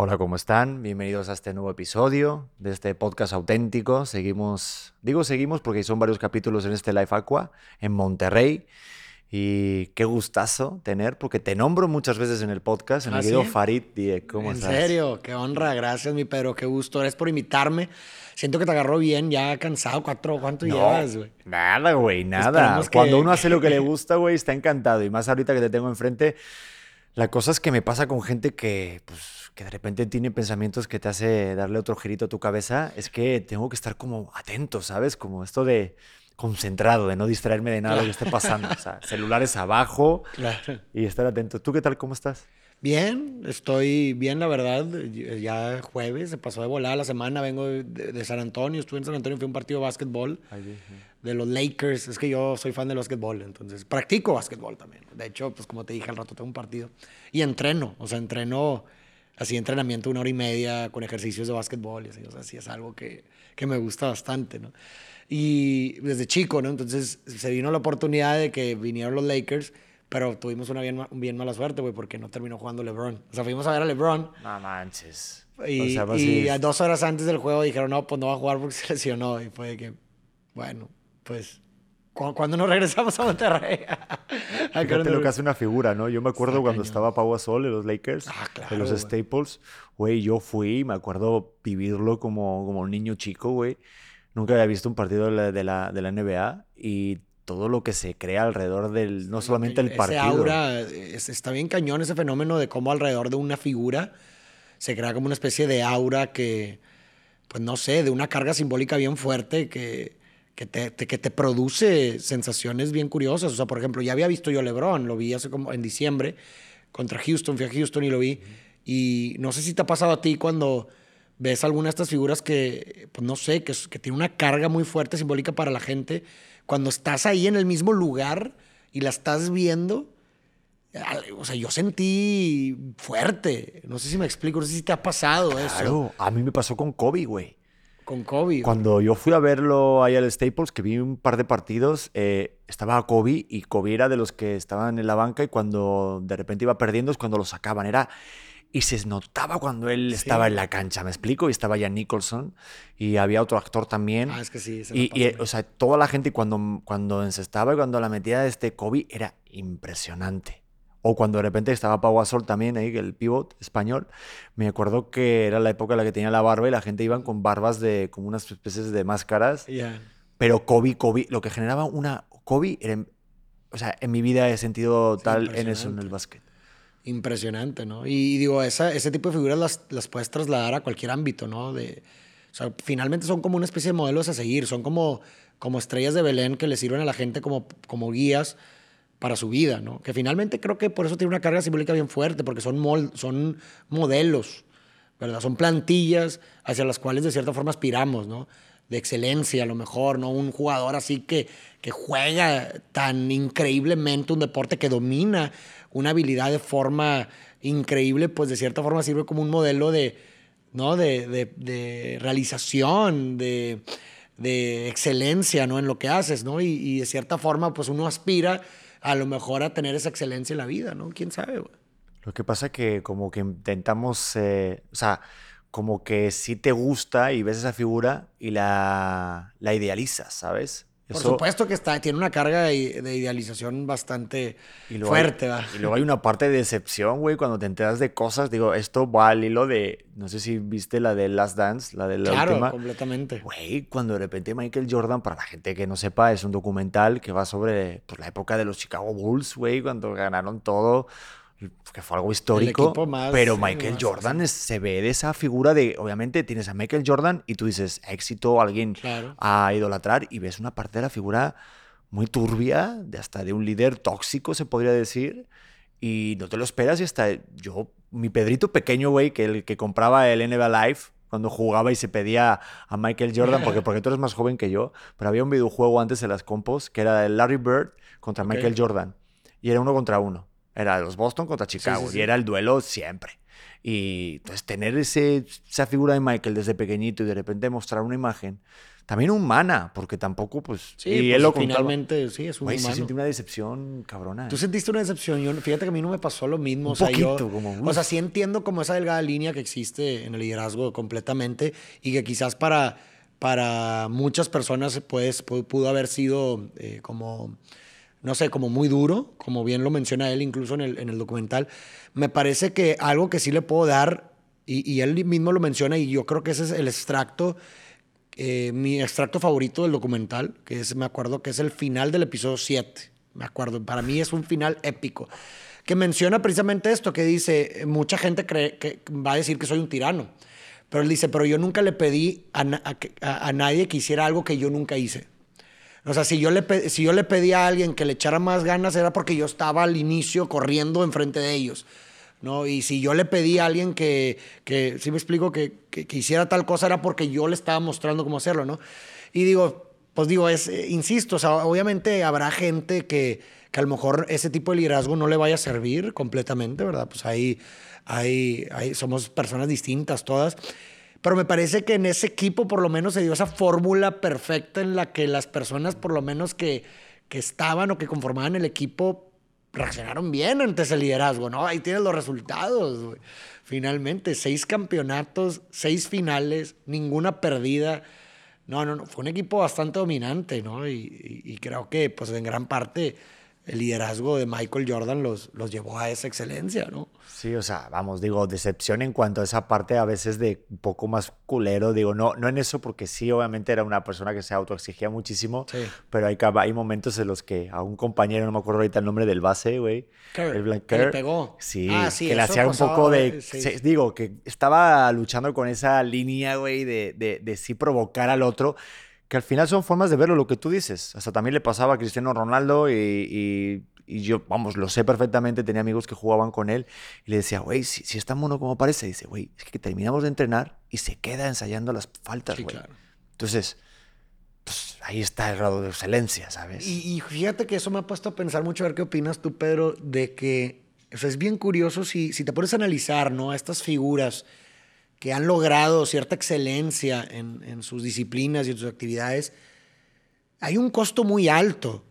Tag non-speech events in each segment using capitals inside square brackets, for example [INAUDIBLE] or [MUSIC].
Hola, ¿cómo están? Bienvenidos a este nuevo episodio de este podcast auténtico. Seguimos, digo seguimos porque son varios capítulos en este Life Aqua en Monterrey. Y qué gustazo tener, porque te nombro muchas veces en el podcast, en el ¿Ah, video Farid ¿Cómo ¿En estás? En serio, qué honra, gracias mi Pedro, qué gusto. Eres por invitarme. Siento que te agarró bien, ya cansado. ¿Cuatro, ¿Cuánto llevas, güey? Nada, güey, nada. Cuando uno [LAUGHS] hace lo que le gusta, güey, está encantado. Y más ahorita que te tengo enfrente, la cosa es que me pasa con gente que, pues, que de repente tiene pensamientos que te hace darle otro girito a tu cabeza, es que tengo que estar como atento, ¿sabes? Como esto de concentrado, de no distraerme de nada lo que esté pasando. O sea, celulares abajo [LAUGHS] y estar atento. ¿Tú qué tal? ¿Cómo estás? Bien, estoy bien, la verdad. Ya jueves, se pasó de volada la semana. Vengo de, San Antonio, estuve en San Antonio, fui a un partido de básquetbol de los Lakers. Es que yo soy fan del básquetbol, entonces practico básquetbol también. De hecho, pues como te dije al rato, tengo un partido y entreno. O sea, entreno así entrenamiento una hora y media con ejercicios de básquetbol y así, o sea, sí es algo que, que me gusta bastante, ¿no? Y desde chico, ¿no? Entonces se vino la oportunidad de que vinieron los Lakers, pero tuvimos una bien, bien mala suerte, güey, porque no terminó jugando LeBron. O sea, fuimos a ver a LeBron. No manches. Y, pues y a dos horas antes del juego dijeron, no, pues no va a jugar porque [LAUGHS] se lesionó. Y fue de que, bueno, pues cuando nos regresamos a Monterrey. [LAUGHS] Fíjate lo que hace una figura, ¿no? Yo me acuerdo cuando estaba Pau Gasol en los Lakers, ah, en los Staples, güey, yo fui, me acuerdo vivirlo como, como un niño chico, güey. Nunca había visto un partido de la, de la, de la NBA y todo lo que se crea alrededor del, no solamente el partido. Ese aura, está bien cañón ese fenómeno de cómo alrededor de una figura se crea como una especie de aura que, pues no sé, de una carga simbólica bien fuerte que que te, que te produce sensaciones bien curiosas. O sea, por ejemplo, ya había visto yo a LeBron, lo vi hace como en diciembre contra Houston, fui a Houston y lo vi. Y no sé si te ha pasado a ti cuando ves alguna de estas figuras que, pues no sé, que, que tiene una carga muy fuerte simbólica para la gente. Cuando estás ahí en el mismo lugar y la estás viendo, o sea, yo sentí fuerte. No sé si me explico, no sé si te ha pasado eso. Claro, a mí me pasó con Kobe, güey. Con Kobe. Cuando yo fui a verlo ahí al Staples, que vi un par de partidos, eh, estaba Kobe y Kobe era de los que estaban en la banca y cuando de repente iba perdiendo es cuando lo sacaban. Era y se notaba cuando él estaba en la cancha, ¿me explico? Y estaba ya Nicholson y había otro actor también. Ah, es que sí. Y, y o sea, toda la gente cuando, cuando encestaba y cuando la metía de este Kobe era impresionante. O cuando de repente estaba Pau Gasol también ahí, el pivot español. Me acuerdo que era la época en la que tenía la barba y la gente iban con barbas de como unas especies de máscaras. Pero Kobe, Kobe, lo que generaba una Kobe, era, o sea, en mi vida he sentido tal en eso en el básquet. Impresionante, ¿no? Y, digo, esa, ese tipo de figuras las, las, puedes trasladar a cualquier ámbito, ¿no? De, o sea, finalmente son como una especie de modelos a seguir, son como, como estrellas de Belén que le sirven a la gente como, como guías para su vida, ¿no? Que finalmente creo que por eso tiene una carga simbólica bien fuerte, porque son, son modelos, ¿verdad? Son plantillas hacia las cuales de cierta forma aspiramos, ¿no? De excelencia a lo mejor, ¿no? Un jugador así que, que juega tan increíblemente un deporte que domina una habilidad de forma increíble, pues de cierta forma sirve como un modelo de, ¿no? De, de, realización, de, de, excelencia, ¿no? En lo que haces, ¿no? Y, y de cierta forma, pues uno aspira a lo mejor a tener esa excelencia en la vida, ¿no? ¿Quién sabe, güey? Lo que pasa es que como que intentamos, eh, o sea, como que sí te gusta y ves esa figura y la, la idealizas, ¿sabes? Por supuesto que está, tiene una carga de, idealización bastante fuerte. y luego hay una parte de decepción, güey, cuando te enteras de cosas. Digo, esto va al hilo de, no sé si viste la de Last Dance, la de la claro, completamente. Güey, cuando de repente Michael Jordan, para la gente que no sepa, es un documental que va sobre pues, la época de los Chicago Bulls, güey, cuando ganaron todo que fue algo histórico, pero Michael Jordan se ve de esa figura de, obviamente tienes a Michael Jordan y tú dices, éxito, alguien a idolatrar y ves una parte de la figura muy turbia, de hasta de un líder tóxico, se podría decir, y no te lo esperas y hasta yo, mi Pedrito pequeño, güey, que el que compraba el NBA Live, cuando jugaba y se pedía a Michael Jordan, porque, porque tú eres más joven que yo, pero había un videojuego antes en las compos que era el Larry Bird contra Michael Jordan. Y era uno contra uno. Era los Boston contra Chicago y era el duelo siempre. Y entonces tener ese, esa figura de Michael desde pequeñito y de repente mostrar una imagen también humana, porque tampoco, pues. Sí, y él pues, lo finalmente, sí, es un humano. sentí una decepción cabrona. Tú sentiste una decepción. Yo, fíjate que a mí no me pasó lo mismo. o sea, yo, como, o sea, sí entiendo como esa delgada línea que existe en el liderazgo completamente y que quizás para, para muchas personas pues, pudo haber sido eh, como no sé, como muy duro, como bien lo menciona él incluso en el, en el documental. Me parece que algo que sí le puedo dar, y, él mismo lo menciona, y yo creo que ese es el extracto eh, mi extracto favorito del documental, que es, me acuerdo que es el final del episodio 7. Me acuerdo, para mí es un final épico. Que menciona precisamente esto, que dice, mucha gente cree que va a decir que soy un tirano. Pero él dice, pero yo nunca le pedí a, a, nadie que hiciera algo que yo nunca hice. O sea, si yo, le, si yo le pedí a alguien que le echara más ganas era porque yo estaba al inicio corriendo enfrente de ellos. ¿no? Y si yo le pedí a alguien que, que si me explico, que, que, hiciera tal cosa era porque yo le estaba mostrando cómo hacerlo, ¿no? Y digo, pues digo, es, eh, insisto, o sea, obviamente habrá gente que, que a lo mejor ese tipo de liderazgo no le vaya a servir completamente, ¿verdad? Pues ahí, ahí, ahí somos personas distintas todas. Pero me parece que en ese equipo por lo menos se dio esa fórmula perfecta en la que las personas por lo menos que, que estaban o que conformaban el equipo reaccionaron bien ante ese liderazgo, ¿no? Ahí tienes los resultados, Finalmente, seis campeonatos, seis finales, ninguna perdida. No, no, no, fue un equipo bastante dominante, ¿no? Y, y creo que, pues, en gran parte el liderazgo de Michael Jordan los, los llevó a esa excelencia, ¿no? Sí, o sea, vamos, digo, decepción en cuanto a esa parte a veces de un poco más culero, digo, no, no en eso porque sí, obviamente era una persona que se autoexigía muchísimo, pero hay, hay momentos en los que a un compañero, no me acuerdo ahorita el nombre del base, güey, el que le pegó. Sí, ah, que le hacía un poco de, digo, que estaba luchando con esa línea, güey, de, de, de sí provocar al otro que al final son formas de verlo, lo que tú dices. Hasta también le pasaba a Cristiano Ronaldo y, yo, vamos, lo sé perfectamente, tenía amigos que jugaban con él y le decía, güey, si, si es tan mono como parece, dice, güey, es que terminamos de entrenar y se queda ensayando las faltas, güey. Entonces, pues ahí está el grado de excelencia, ¿sabes? Y, fíjate que eso me ha puesto a pensar mucho, a ver qué opinas tú, Pedro, de que es bien curioso si, si te pones a analizar, ¿no? A estas figuras que han logrado cierta excelencia en, sus disciplinas y en sus actividades, hay un costo muy alto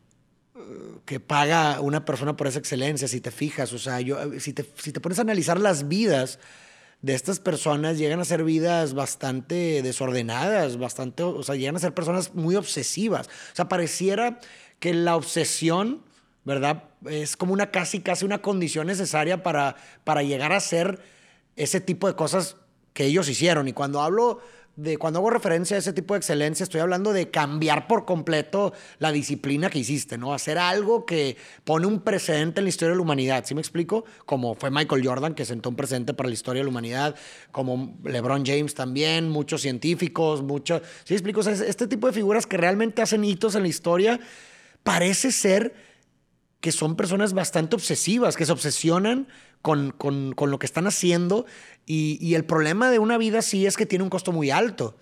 eh, que paga una persona por esa excelencia, si te fijas. O sea, yo, si, te, si te pones a analizar las vidas de estas personas, llegan a ser vidas bastante desordenadas, bastante, o sea, llegan a ser personas muy obsesivas. O sea, pareciera que la obsesión, ¿verdad? Es como una casi, casi una condición necesaria para, para llegar a ser ese tipo de cosas que ellos hicieron. Y cuando hablo de, cuando hago referencia a ese tipo de excelencia, estoy hablando de cambiar por completo la disciplina que hiciste, ¿no? Hacer algo que pone un precedente en la historia de la humanidad, ¿sí me explico? Como fue Michael Jordan, que sentó un precedente para la historia de la humanidad, como LeBron James también, muchos científicos, muchos, ¿sí me explico? este tipo de figuras que realmente hacen hitos en la historia, parece ser que son personas bastante obsesivas, que se obsesionan con, con, con lo que están haciendo y, y, el problema de una vida así es que tiene un costo muy alto.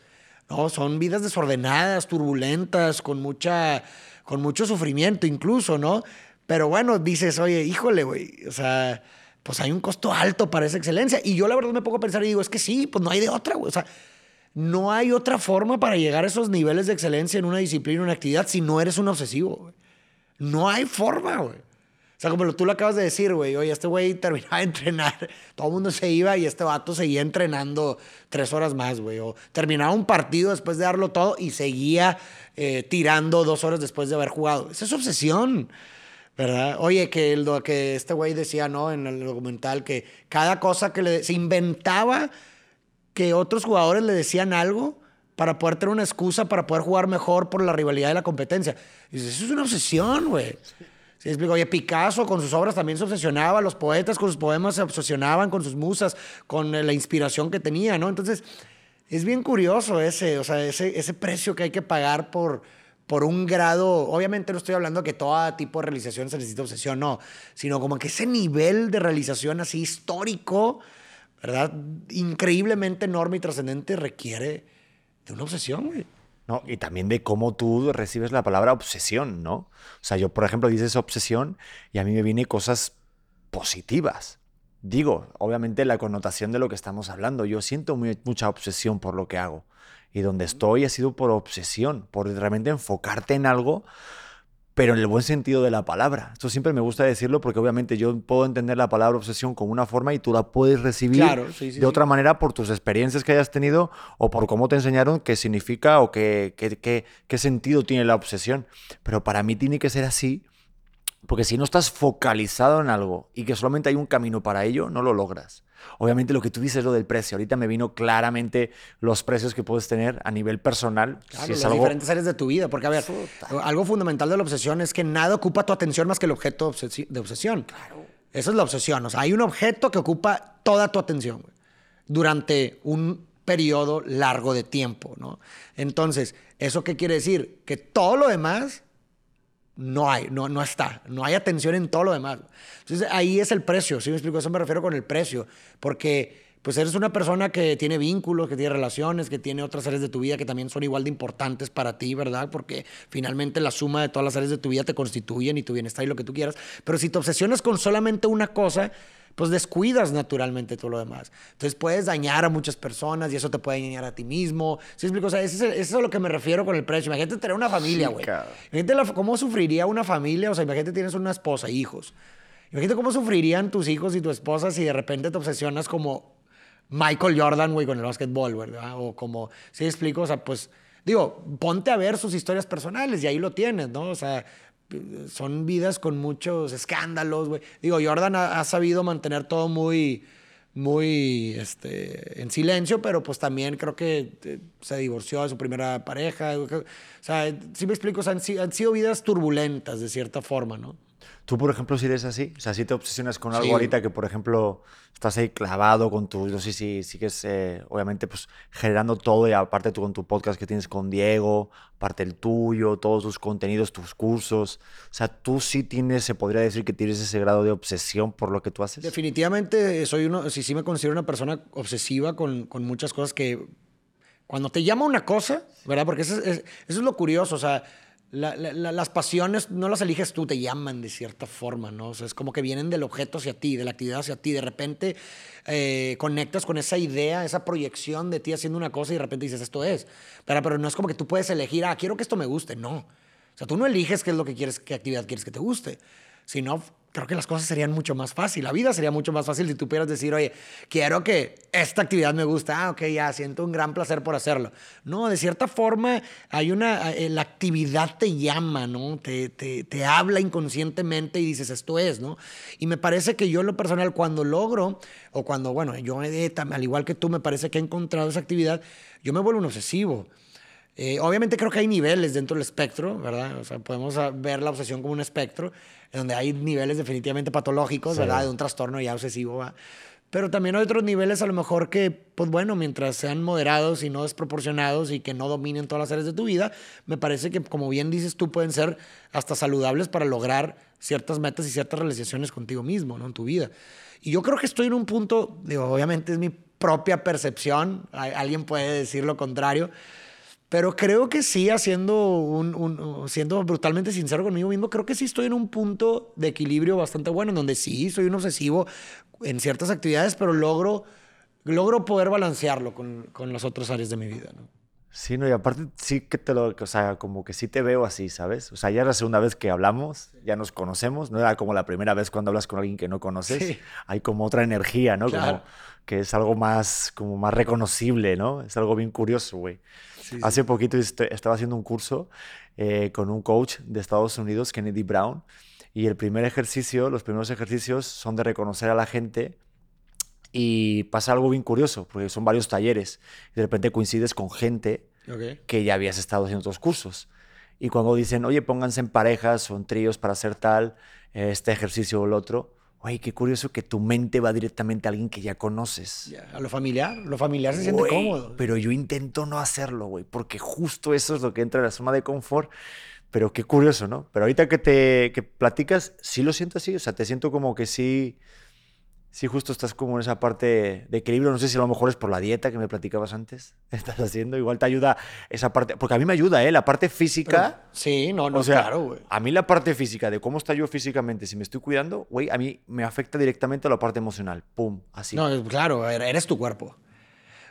¿no? Son vidas desordenadas, turbulentas, con, mucha, con mucho sufrimiento incluso, ¿no? Pero bueno, dices, oye, híjole, güey, o sea, pues hay un costo alto para esa excelencia. Y yo la verdad me pongo a pensar y digo, es que sí, pues no hay de otra, güey. O sea, no hay otra forma para llegar a esos niveles de excelencia en una disciplina, en una actividad, si no eres un obsesivo. No hay forma, güey. O sea, como tú lo acabas de decir, güey, oye, este güey terminaba de entrenar, [LAUGHS] todo el mundo se iba y este vato seguía entrenando tres horas más, güey. O terminaba un partido después de darlo todo y seguía eh, tirando dos horas después de haber jugado. Esa es obsesión, ¿verdad? Oye, que, lo que este güey decía, ¿no? En el documental, que cada cosa que le... se inventaba que otros jugadores le decían algo para poder tener una excusa para poder jugar mejor por la rivalidad de la competencia. Y dices, eso es una obsesión, güey. ¿Sí explico? Oye, Picasso con sus obras también se obsesionaba, los poetas con sus poemas se obsesionaban con sus musas, con la inspiración que tenía, ¿no? Entonces, es bien curioso ese, o sea, ese, ese precio que hay que pagar por, por un grado, obviamente no estoy hablando que todo tipo de realización se necesita obsesión, no, sino como que ese nivel de realización así histórico, ¿verdad? Increíblemente enorme y trascendente requiere de una obsesión, güey. ¿No? Y también de cómo tú recibes la palabra obsesión, ¿no? O sea, yo, por ejemplo, dices obsesión y a mí me vienen cosas positivas. digo, obviamente la connotación de lo que estamos hablando. Yo siento mucha obsesión por lo que hago. Y donde estoy ha sido por obsesión, por realmente enfocarte en algo pero en el buen sentido de la palabra. Esto siempre me gusta decirlo porque obviamente yo puedo entender la palabra obsesión como una forma y tú la puedes recibir de otra manera por tus experiencias que hayas tenido o por cómo te enseñaron qué significa o qué, qué, qué sentido tiene la obsesión. Pero para mí tiene que ser así porque si no estás focalizado en algo y que solamente hay un camino para ello, no lo logras. Obviamente lo que tú dices es lo del precio. Ahorita me vino claramente los precios que puedes tener a nivel personal. Claro, si diferentes áreas de tu vida. Porque, a ver, algo fundamental de la obsesión es que nada ocupa tu atención más que el objeto de obsesión. Claro. Esa es la obsesión. O sea, hay un objeto que ocupa toda tu atención durante un periodo largo de tiempo, ¿no? Entonces, ¿eso qué quiere decir? Que todo lo demás no hay, no, no está. No hay atención en todo lo demás. Entonces ahí es el precio, ¿sí me explico? Eso me refiero con el precio. Porque pues eres una persona que tiene vínculos, que tiene relaciones, que tiene otras áreas de tu vida que también son igual de importantes para ti, ¿verdad? Porque finalmente la suma de todas las áreas de tu vida te constituyen y tu bienestar y lo que tú quieras. Pero si te obsesionas con solamente una cosa, pues descuidas naturalmente todo lo demás. Entonces puedes dañar a muchas personas y eso te puede dañar a ti mismo. ¿Sí explico? O sea, eso es, a lo que me refiero con el precio. Imagínate tener una familia, güey. imagínate cómo sufriría una familia. O sea, imagínate tienes una esposa, hijos. Imagínate cómo sufrirían tus hijos y tu esposa si de repente te obsesionas como Michael Jordan, güey, con el básquetbol, ¿verdad? O como, ¿sí explico? O sea, pues, digo, ponte a ver sus historias personales y ahí lo tienes, ¿no? O sea, son vidas con muchos escándalos, güey. Digo, Jordan ha, sabido mantener todo muy, muy este, en silencio, pero pues también creo que eh, se divorció de su primera pareja. O sea, si me explico, han, han sido vidas turbulentas de cierta forma, ¿no? Tú, por ejemplo, si eres así, o sea, si te obsesionas con algo ahorita que, por ejemplo, estás ahí clavado con tu, no sé si sigues, eh, obviamente, pues generando todo y aparte tú con tu podcast que tienes con Diego, aparte el tuyo, todos tus contenidos, tus cursos, o sea, tú sí tienes, se podría decir que tienes ese grado de obsesión por lo que tú haces. Definitivamente soy uno, sí, sí me considero una persona obsesiva con, con muchas cosas que cuando te llama una cosa, ¿verdad? Porque eso es, eso es lo curioso, o sea, las pasiones no las eliges tú, te llaman de cierta forma, ¿no? O sea, es como que vienen del objeto hacia ti, de la actividad hacia ti. De repente eh, conectas con esa idea, esa proyección de ti haciendo una cosa y de repente dices, esto es. Pero, pero no es como que tú puedes elegir, ah, quiero que esto me guste. No. O sea, tú no eliges qué es lo que quieres, qué actividad quieres que te guste. Sino creo que las cosas serían mucho más fácil. La vida sería mucho más fácil si tú pudieras decir, oye, quiero que esta actividad me gusta. Ah, ok, ya, siento un gran placer por hacerlo. No, de cierta forma, hay una, eh, la actividad te llama, ¿no? Te, te, te habla inconscientemente y dices, esto es, ¿no? Y me parece que yo en lo personal, cuando logro, o cuando, bueno, yo, al igual que tú, me parece que he encontrado esa actividad, yo me vuelvo un obsesivo. Eh, obviamente creo que hay niveles dentro del espectro, ¿verdad? O sea, podemos ver la obsesión como un espectro, en donde hay niveles definitivamente patológicos, ¿verdad? De un trastorno ya obsesivo, ¿verdad? Pero también hay otros niveles a lo mejor que, pues bueno, mientras sean moderados y no desproporcionados y que no dominen todas las áreas de tu vida, me parece que, como bien dices tú, pueden ser hasta saludables para lograr ciertas metas y ciertas realizaciones contigo mismo, ¿no? En tu vida. Y yo creo que estoy en un punto, digo, obviamente es mi propia percepción, alguien puede decir lo contrario, pero creo que sí, haciendo un, siendo brutalmente sincero conmigo mismo, creo que sí estoy en un punto de equilibrio bastante bueno, en donde sí soy un obsesivo en ciertas actividades, pero logro, logro poder balancearlo con, con las otras áreas de mi vida. Sí, no, y aparte sí que te lo, o sea, como que sí te veo así, ¿sabes? O sea, ya es la segunda vez que hablamos, ya nos conocemos, no era como la primera vez cuando hablas con alguien que no conoces, hay como otra energía, ¿no? Como que es algo más, como más reconocible, ¿no? Es algo bien curioso, güey. Hace poquito estaba haciendo un curso eh, con un coach de Estados Unidos, Kennedy Brown, y el primer ejercicio, los primeros ejercicios son de reconocer a la gente y pasa algo bien curioso, porque son varios talleres. Y de repente coincides con gente que ya habías estado haciendo otros cursos. Y cuando dicen, oye, pónganse en parejas o en tríos para hacer tal, este ejercicio o el otro, oye, qué curioso que tu mente va directamente a alguien que ya conoces. a lo familiar, lo familiar se siente cómodo. Pero yo intento no hacerlo, güey, porque justo eso es lo que entra en la zona de confort. Pero qué curioso, ¿no? Pero ahorita que te que platicas, sí lo siento así, o sea, te siento como que sí Sí, justo estás como en esa parte de equilibrio. No sé si a lo mejor es por la dieta que me platicabas antes. [LAUGHS] Estás haciendo. Igual te ayuda esa parte. Porque a mí me ayuda, ¿eh? La parte física. sí, no, no, o sea, claro, güey. A mí la parte física de cómo está yo físicamente, si me estoy cuidando, güey, a mí me afecta directamente a la parte emocional. Pum, así. No, claro, eres tu cuerpo.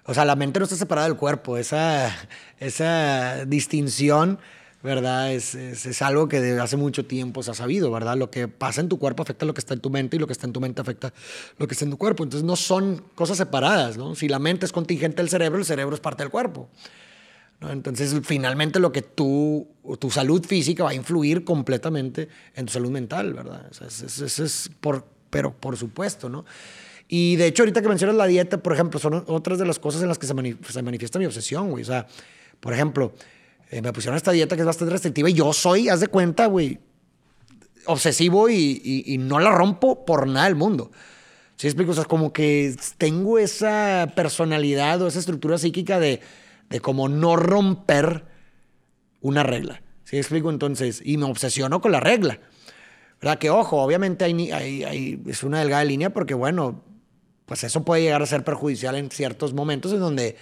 O sea, la mente no está separada del cuerpo. Esa, esa distinción ¿verdad? Es, es, algo que desde hace mucho tiempo se ha sabido, ¿verdad? Lo que pasa en tu cuerpo afecta lo que está en tu mente y lo que está en tu mente afecta lo que está en tu cuerpo. Entonces no son cosas separadas, ¿no? Si la mente es contingente del cerebro, el cerebro es parte del cuerpo. Entonces finalmente lo que tú, tu salud física va a influir completamente en tu salud mental, ¿verdad? Eso es, es, por, pero por supuesto, ¿no? Y de hecho ahorita que mencionas la dieta, por ejemplo, son otras de las cosas en las que se, se manifiesta mi obsesión, güey. O sea, por ejemplo, eh, me pusieron esta dieta que es bastante restrictiva y yo soy, haz de cuenta, güey, obsesivo y, no la rompo por nada del mundo. ¿Sí explico? O sea, como que tengo esa personalidad o esa estructura psíquica de, de como no romper una regla. ¿Sí explico? Entonces, y me obsesiono con la regla. ¿Verdad? Que ojo, obviamente hay, hay, es una delgada línea porque, bueno, pues eso puede llegar a ser perjudicial en ciertos momentos en donde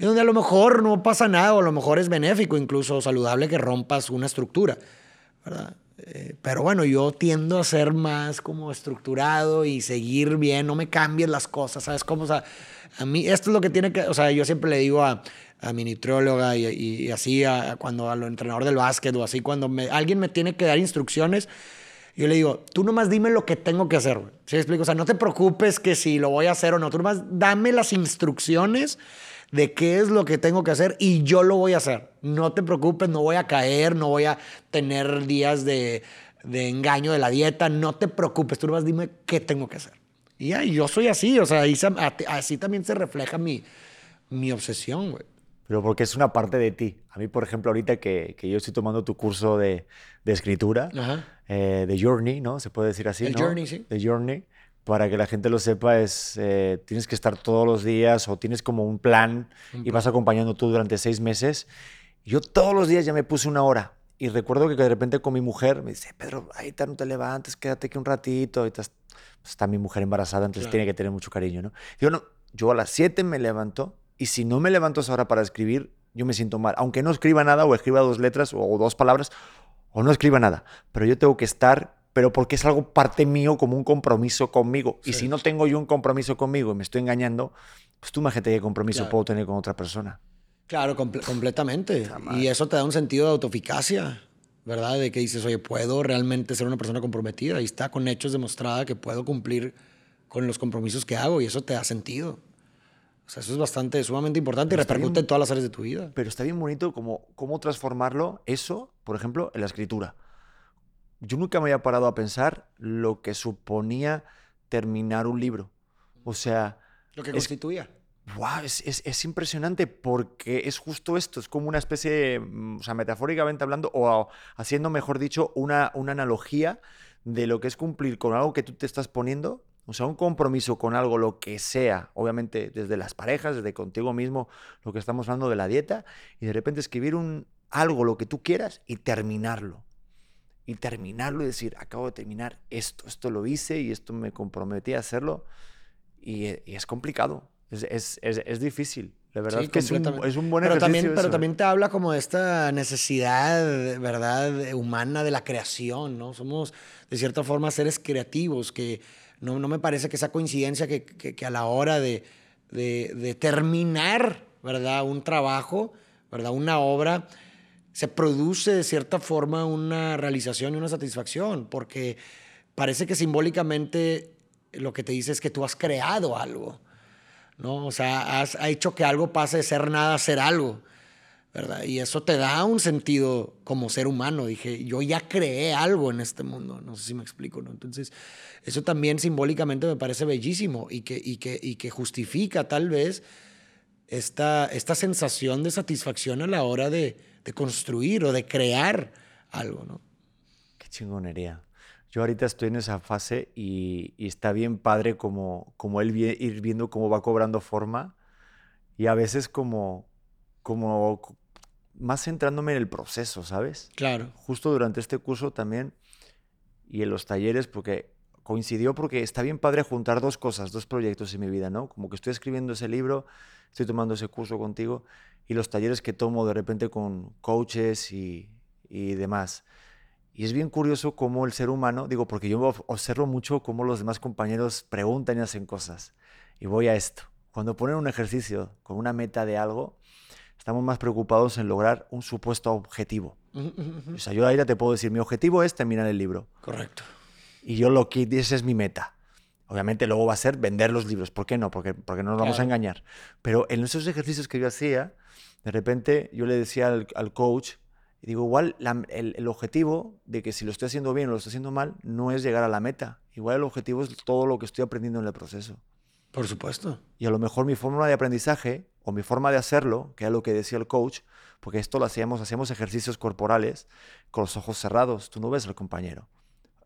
en donde a lo mejor no pasa nada o a lo mejor es benéfico, incluso saludable que rompas una estructura, ¿verdad? Eh, pero bueno, yo tiendo a ser más como estructurado y seguir bien, no me cambies las cosas, ¿sabes cómo? O sea, a mí esto es lo que tiene que, o sea, yo siempre le digo a, a mi nutrióloga y, así a, cuando a lo entrenador del básquet o así, cuando me, alguien me tiene que dar instrucciones, yo le digo, tú nomás dime lo que tengo que hacer, ¿Sí explico? O sea, no te preocupes que si lo voy a hacer o no, tú nomás dame las instrucciones de qué es lo que tengo que hacer y yo lo voy a hacer. No te preocupes, no voy a caer, no voy a tener días de, engaño de la dieta, no te preocupes, tú vas dime qué tengo que hacer. Y ya, yo soy así, o sea, así también se refleja mi, mi obsesión, güey. Pero porque es una parte de ti. A mí, por ejemplo, ahorita que, yo estoy tomando tu curso de, escritura, eh, de Journey, ¿no? Se puede decir así, El Journey, sí. De Journey para que la gente lo sepa, es eh, tienes que estar todos los días o tienes como un plan y vas acompañando tú durante seis meses. Yo todos los días ya me puse una hora. Y recuerdo que de repente con mi mujer me dice, Pedro, ahorita no te levantes, quédate aquí un ratito. Ahorita está mi mujer embarazada, entonces tiene que tener mucho cariño, ¿no? Yo, no, yo a las siete me levanto y si no me levanto esa hora para escribir, yo me siento mal. Aunque no escriba nada o escriba dos letras o dos palabras o no escriba nada. Pero yo tengo que estar pero porque es algo parte mío como un compromiso conmigo. Y si no tengo yo un compromiso conmigo y me estoy engañando, pues tú imagínate qué compromiso puedo tener con otra persona. Claro, completamente. Y eso te da un sentido de autoeficacia, ¿verdad? De que dices, oye, puedo realmente ser una persona comprometida y está con hechos demostrada que puedo cumplir con los compromisos que hago y eso te da sentido. O sea, eso es bastante, sumamente importante y repercute en todas las áreas de tu vida. Pero está bien bonito como, cómo transformarlo, eso, por ejemplo, en la escritura yo nunca me había parado a pensar lo que suponía terminar un libro. O sea... Lo que constituía. Wow, es, es, impresionante porque es justo esto, es como una especie, mm, o sea, metafóricamente hablando, o haciendo, mejor dicho, una, una analogía de lo que es cumplir con algo que tú te estás poniendo, o sea, un compromiso con algo, lo que sea, obviamente desde las parejas, desde contigo mismo, lo que estamos hablando de la dieta, y de repente escribir un, algo, lo que tú quieras, y terminarlo y terminarlo y decir, acabo de terminar esto, esto lo hice y esto me comprometí a hacerlo. Y, es complicado, es, es, es, difícil. La verdad es que es un, es un, buen pero ejercicio. También, pero también te habla como de esta necesidad, ¿verdad?, humana de la creación, ¿no? Somos, de cierta forma, seres creativos, que no, no me parece que esa coincidencia que, que, que a la hora de, de, de terminar, ¿verdad?, un trabajo, ¿verdad?, una obra, se produce de cierta forma una realización y una satisfacción, porque parece que simbólicamente lo que te dice es que tú has creado algo, ¿no? O sea, has hecho que algo pase de ser nada a ser algo, ¿verdad? Y eso te da un sentido como ser humano. Dije, yo ya creé algo en este mundo, no sé si me explico. Entonces, eso también simbólicamente me parece bellísimo y que, y que, y que justifica tal vez esta, esta sensación de satisfacción a la hora de de construir o de crear algo, ¿no? Qué chingonería. Yo ahorita estoy en esa fase y, está bien padre como, como él ir viendo cómo va cobrando forma y a veces como, como más centrándome en el proceso, ¿sabes? Claro. Justo durante este curso también y en los talleres, porque coincidió porque está bien padre juntar dos cosas, dos proyectos en mi vida, ¿no? Como que estoy escribiendo ese libro, estoy tomando ese curso contigo y los talleres que tomo de repente con coaches y, y demás. Y es bien curioso cómo el ser humano, digo, porque yo observo mucho cómo los demás compañeros preguntan y hacen cosas. Y voy a esto. Cuando ponen un ejercicio con una meta de algo, estamos más preocupados en lograr un supuesto objetivo. O sea, yo ahí ya te puedo decir, mi objetivo es terminar el libro. Correcto. Y yo lo que esa es mi meta. Obviamente luego va a ser vender los libros. ¿Por qué no? Porque, porque no nos vamos a engañar. Pero en esos ejercicios que yo hacía, de repente yo le decía al, coach, y digo, igual el, el, objetivo de que si lo estoy haciendo bien o lo estoy haciendo mal, no es llegar a la meta. Igual el objetivo es todo lo que estoy aprendiendo en el proceso. Por supuesto. Y a lo mejor mi forma de aprendizaje o mi forma de hacerlo, que es lo que decía el coach, porque esto lo hacíamos, hacíamos ejercicios corporales con los ojos cerrados, tú no ves al compañero.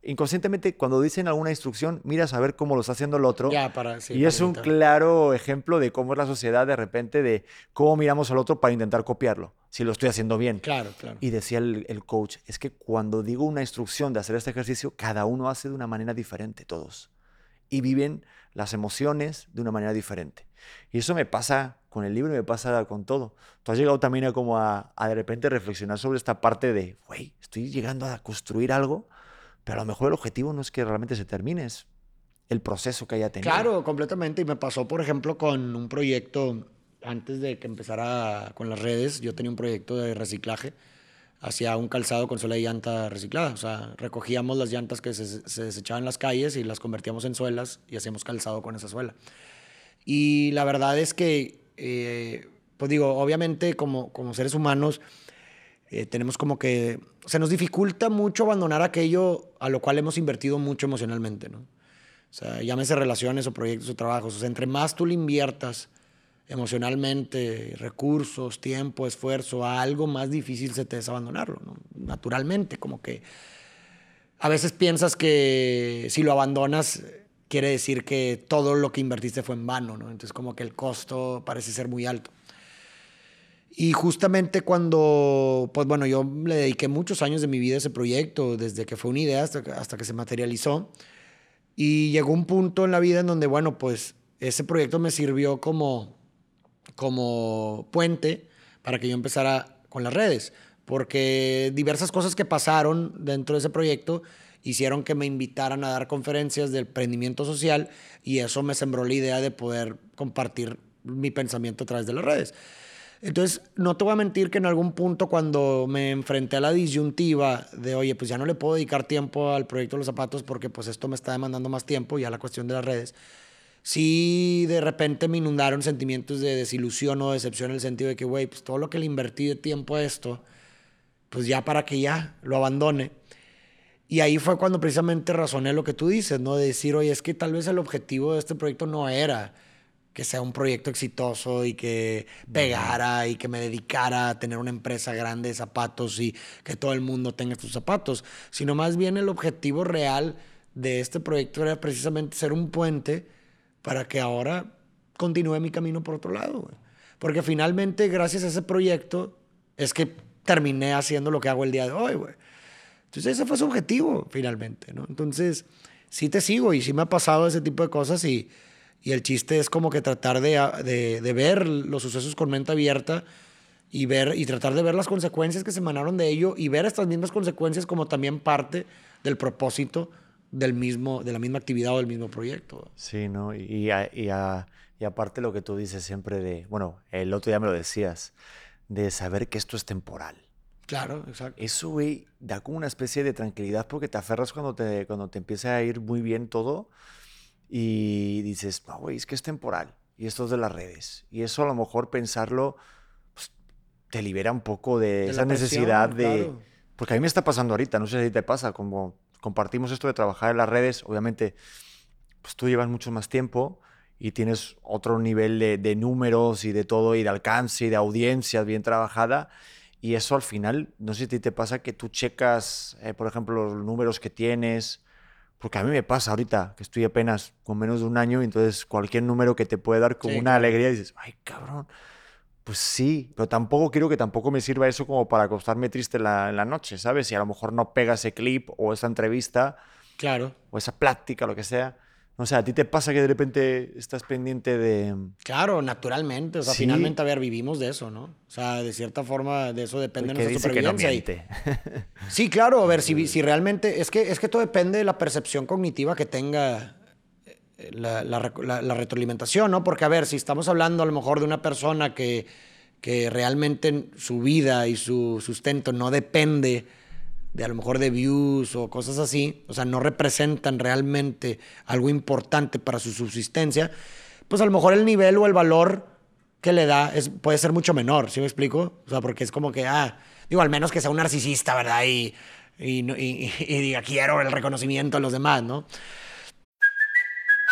Inconscientemente, cuando dicen alguna instrucción, miras a ver cómo lo está haciendo el otro. Ya, para, y es un claro ejemplo de cómo es la sociedad de repente, de cómo miramos al otro para intentar copiarlo, si lo estoy haciendo bien. Claro, claro. Y decía el, el coach, es que cuando digo una instrucción de hacer este ejercicio, cada uno hace de una manera diferente, todos. Y viven las emociones de una manera diferente. Y eso me pasa con el libro y me pasa con todo. Tú has llegado también a como a, de repente reflexionar sobre esta parte de, güey, estoy llegando a construir algo, pero a lo mejor el objetivo no es que realmente se termine, es el proceso que haya tenido. Claro, completamente. Y me pasó, por ejemplo, con un proyecto, antes de que empezara con las redes, yo tenía un proyecto de reciclaje hacía un calzado con suela de llanta reciclada. O sea, recogíamos las llantas que se, desechaban en las calles y las convertíamos en suelas y hacíamos calzado con esa suela. Y la verdad es que, eh, pues digo, obviamente como, como seres humanos eh, tenemos como que, se nos dificulta mucho abandonar aquello a lo cual hemos invertido mucho emocionalmente, ¿no? O sea, llámese relaciones o proyectos o trabajos. O sea, entre más tú le inviertas emocionalmente, recursos, tiempo, esfuerzo, a algo más difícil se te es abandonarlo, naturalmente, como que a veces piensas que si lo abandonas quiere decir que todo lo que invertiste fue en vano, ¿no? entonces como que el costo parece ser muy alto. Y justamente cuando, pues bueno, yo le dediqué muchos años de mi vida a ese proyecto, desde que fue una idea hasta, que se materializó, y llegó un punto en la vida en donde, bueno, pues ese proyecto me sirvió como como puente para que yo empezara con las redes, porque diversas cosas que pasaron dentro de ese proyecto hicieron que me invitaran a dar conferencias del emprendimiento social y eso me sembró la idea de poder compartir mi pensamiento a través de las redes. Entonces, no te voy a mentir que en algún punto cuando me enfrenté a la disyuntiva de, oye, pues ya no le puedo dedicar tiempo al proyecto de los zapatos porque pues esto me está demandando más tiempo, ya la cuestión de las redes, sí de repente me inundaron sentimientos de desilusión o decepción en el sentido de que, güey, pues todo lo que le invertí de tiempo a esto, pues ya para que ya lo abandone. Y ahí fue cuando precisamente razoné lo que tú dices, ¿no? De decir, oye, es que tal vez el objetivo de este proyecto no era que sea un proyecto exitoso y que pegara y que me dedicara a tener una empresa grande de zapatos y que todo el mundo tenga sus zapatos, sino más bien el objetivo real de este proyecto era precisamente ser un puente para que ahora continúe mi camino por otro lado. Porque finalmente, gracias a ese proyecto, es que terminé haciendo lo que hago el día de hoy, güey. Entonces ese fue su objetivo, finalmente, ¿no? Entonces, sí te sigo y sí me ha pasado ese tipo de cosas y, y el chiste es como que tratar de, de, de, ver los sucesos con mente abierta y, ver, y tratar de ver las consecuencias que se emanaron de ello y ver estas mismas consecuencias como también parte del propósito del mismo, de la misma actividad o del mismo proyecto. Sí, ¿no? Y, y, y, aparte lo que tú dices siempre de, bueno, el otro día me lo decías, de saber que esto es temporal. Claro, exacto. Eso, güey, da como una especie de tranquilidad porque te aferras cuando te, cuando te empieza a ir muy bien todo y dices, no, güey, es que es temporal y esto es de las redes. Y eso a lo mejor pensarlo pues, te libera un poco de, esa necesidad de... Porque a mí me está pasando ahorita, no sé si te pasa, como compartimos esto de trabajar en las redes, obviamente, pues tú llevas mucho más tiempo y tienes otro nivel de, números y de todo, y de alcance y de audiencias bien trabajada. Y eso al final, no sé si te pasa que tú checas, eh, por ejemplo, los números que tienes, porque a mí me pasa ahorita que estoy apenas con menos de un año, y entonces cualquier número que te puede dar como una alegría, dices, ay cabrón, pues sí, pero tampoco quiero que tampoco me sirva eso como para acostarme triste en la, noche, ¿sabes? Si a lo mejor no pega ese clip o esa entrevista, Claro. O esa plática, lo que sea. O sea, ¿a ti te pasa que de repente estás pendiente de...? Claro, naturalmente. O sea, finalmente, a ver, vivimos de eso, ¿no? O sea, de cierta forma, de eso depende nuestra supervivencia. [LAUGHS] Sí, claro. A ver, si, si realmente... Es que, es que todo depende de la percepción cognitiva que tenga eh, la, la, la, retroalimentación, ¿no? Porque, a ver, si estamos hablando a lo mejor de una persona que, que realmente su vida y su sustento no depende de a lo mejor de views o cosas así, o sea, no representan realmente algo importante para su subsistencia, pues a lo mejor el nivel o el valor que le da es, puede ser mucho menor, ¿sí me explico? O sea, porque es como que, ah, digo, al menos que sea un narcisista, ¿verdad? Y, y, y, y diga, quiero el reconocimiento de los demás, ¿no?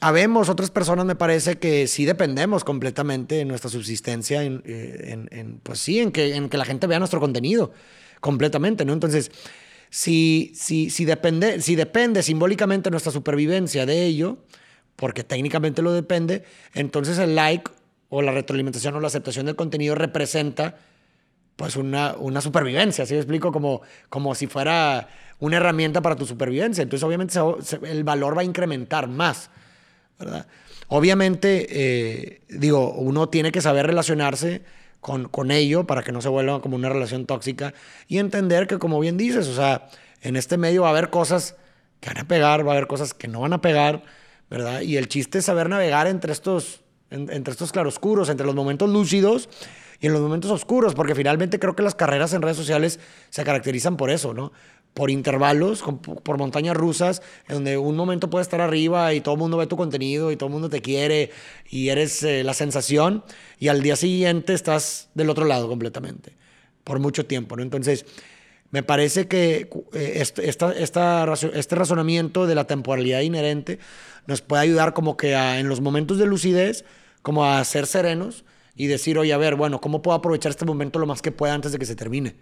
Habemos otras personas, me parece, que sí dependemos completamente de nuestra subsistencia, en, eh, pues sí, en que, en que la gente vea nuestro contenido completamente, ¿no? Entonces, si, si, si, depende, si depende simbólicamente nuestra supervivencia de ello, porque técnicamente lo depende, entonces el like o la retroalimentación o la aceptación del contenido representa pues una, una supervivencia, ¿sí me explico? Como, como si fuera una herramienta para tu supervivencia. Entonces obviamente el valor va a incrementar más. Obviamente, eh, digo, uno tiene que saber relacionarse con, con ello para que no se vuelva como una relación tóxica y entender que, como bien dices, o sea, en este medio va a haber cosas que van a pegar, va a haber cosas que no van a pegar, ¿verdad? Y el chiste es saber navegar entre estos, entre estos claroscuros, entre los momentos lúcidos y en los momentos oscuros, porque finalmente creo que las carreras en redes sociales se caracterizan por eso, ¿no? Por intervalos, por montañas rusas, en donde un momento puede estar arriba y todo el mundo ve tu contenido y todo el mundo te quiere y eres eh, la sensación, y al día siguiente estás del otro lado completamente, por mucho tiempo, ¿no? Entonces, me parece que este, esta, este razonamiento de la temporalidad inherente nos puede ayudar como que en los momentos de lucidez, como a ser serenos y decir, oye, a ver, bueno, ¿cómo puedo aprovechar este momento lo más que pueda antes de que se termine?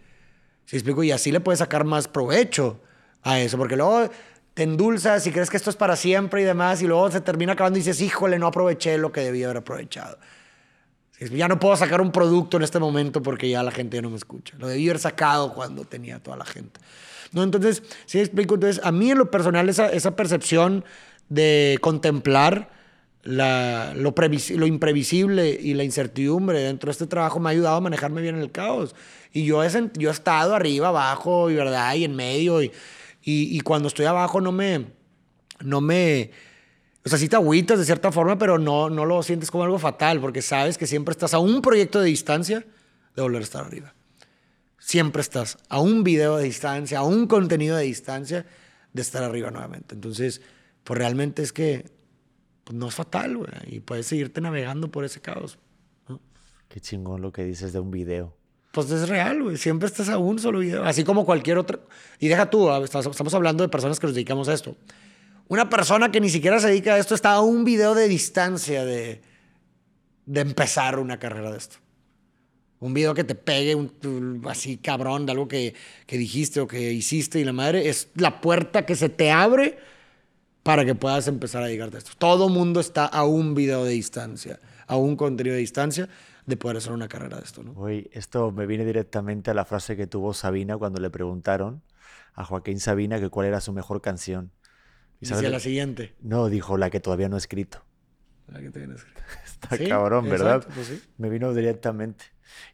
¿Sí explico? Y así le puedes sacar más provecho a eso, porque luego te endulzas y crees que esto es para siempre y demás, y luego se termina acabando y dices, híjole, no aproveché lo que debía haber aprovechado. Ya no puedo sacar un producto en este momento porque ya la gente ya no me escucha. Lo debí haber sacado cuando tenía toda la gente. ¿No? Entonces, sí explico. Entonces, a mí en lo personal, esa, esa percepción de contemplar la, lo, lo, imprevisible y la incertidumbre dentro de este trabajo me ha ayudado a manejarme bien en el caos. Y yo he, yo he estado arriba, abajo, y, ¿verdad? y en medio. Y, y, cuando estoy abajo no me... No me o sea, sí te agüitas de cierta forma, pero no, no lo sientes como algo fatal, porque sabes que siempre estás a un proyecto de distancia de volver a estar arriba. Siempre estás a un video de distancia, a un contenido de distancia de estar arriba nuevamente. Entonces, pues realmente es que pues no es fatal, güey, y puedes seguirte navegando por ese caos. Qué chingón lo que dices de un video. Pues es real, güey. Siempre estás a un solo video. Así como cualquier otro. Y deja tú, estamos hablando de personas que nos dedicamos a esto. Una persona que ni siquiera se dedica a esto está a un video de distancia de, de empezar una carrera de esto. Un video que te pegue un, así cabrón de algo que, que dijiste o que hiciste y la madre es la puerta que se te abre para que puedas empezar a dedicarte a esto. Todo mundo está a un video de distancia, a un contenido de distancia de poder hacer una carrera de esto. ¿no? Oye, esto me viene directamente a la frase que tuvo Sabina cuando le preguntaron a Joaquín Sabina que cuál era su mejor canción. ¿Y Decía la siguiente. No, dijo la que todavía no he escrito. La que todavía no he escrito. Está cabrón, ¿verdad? Pues me vino directamente.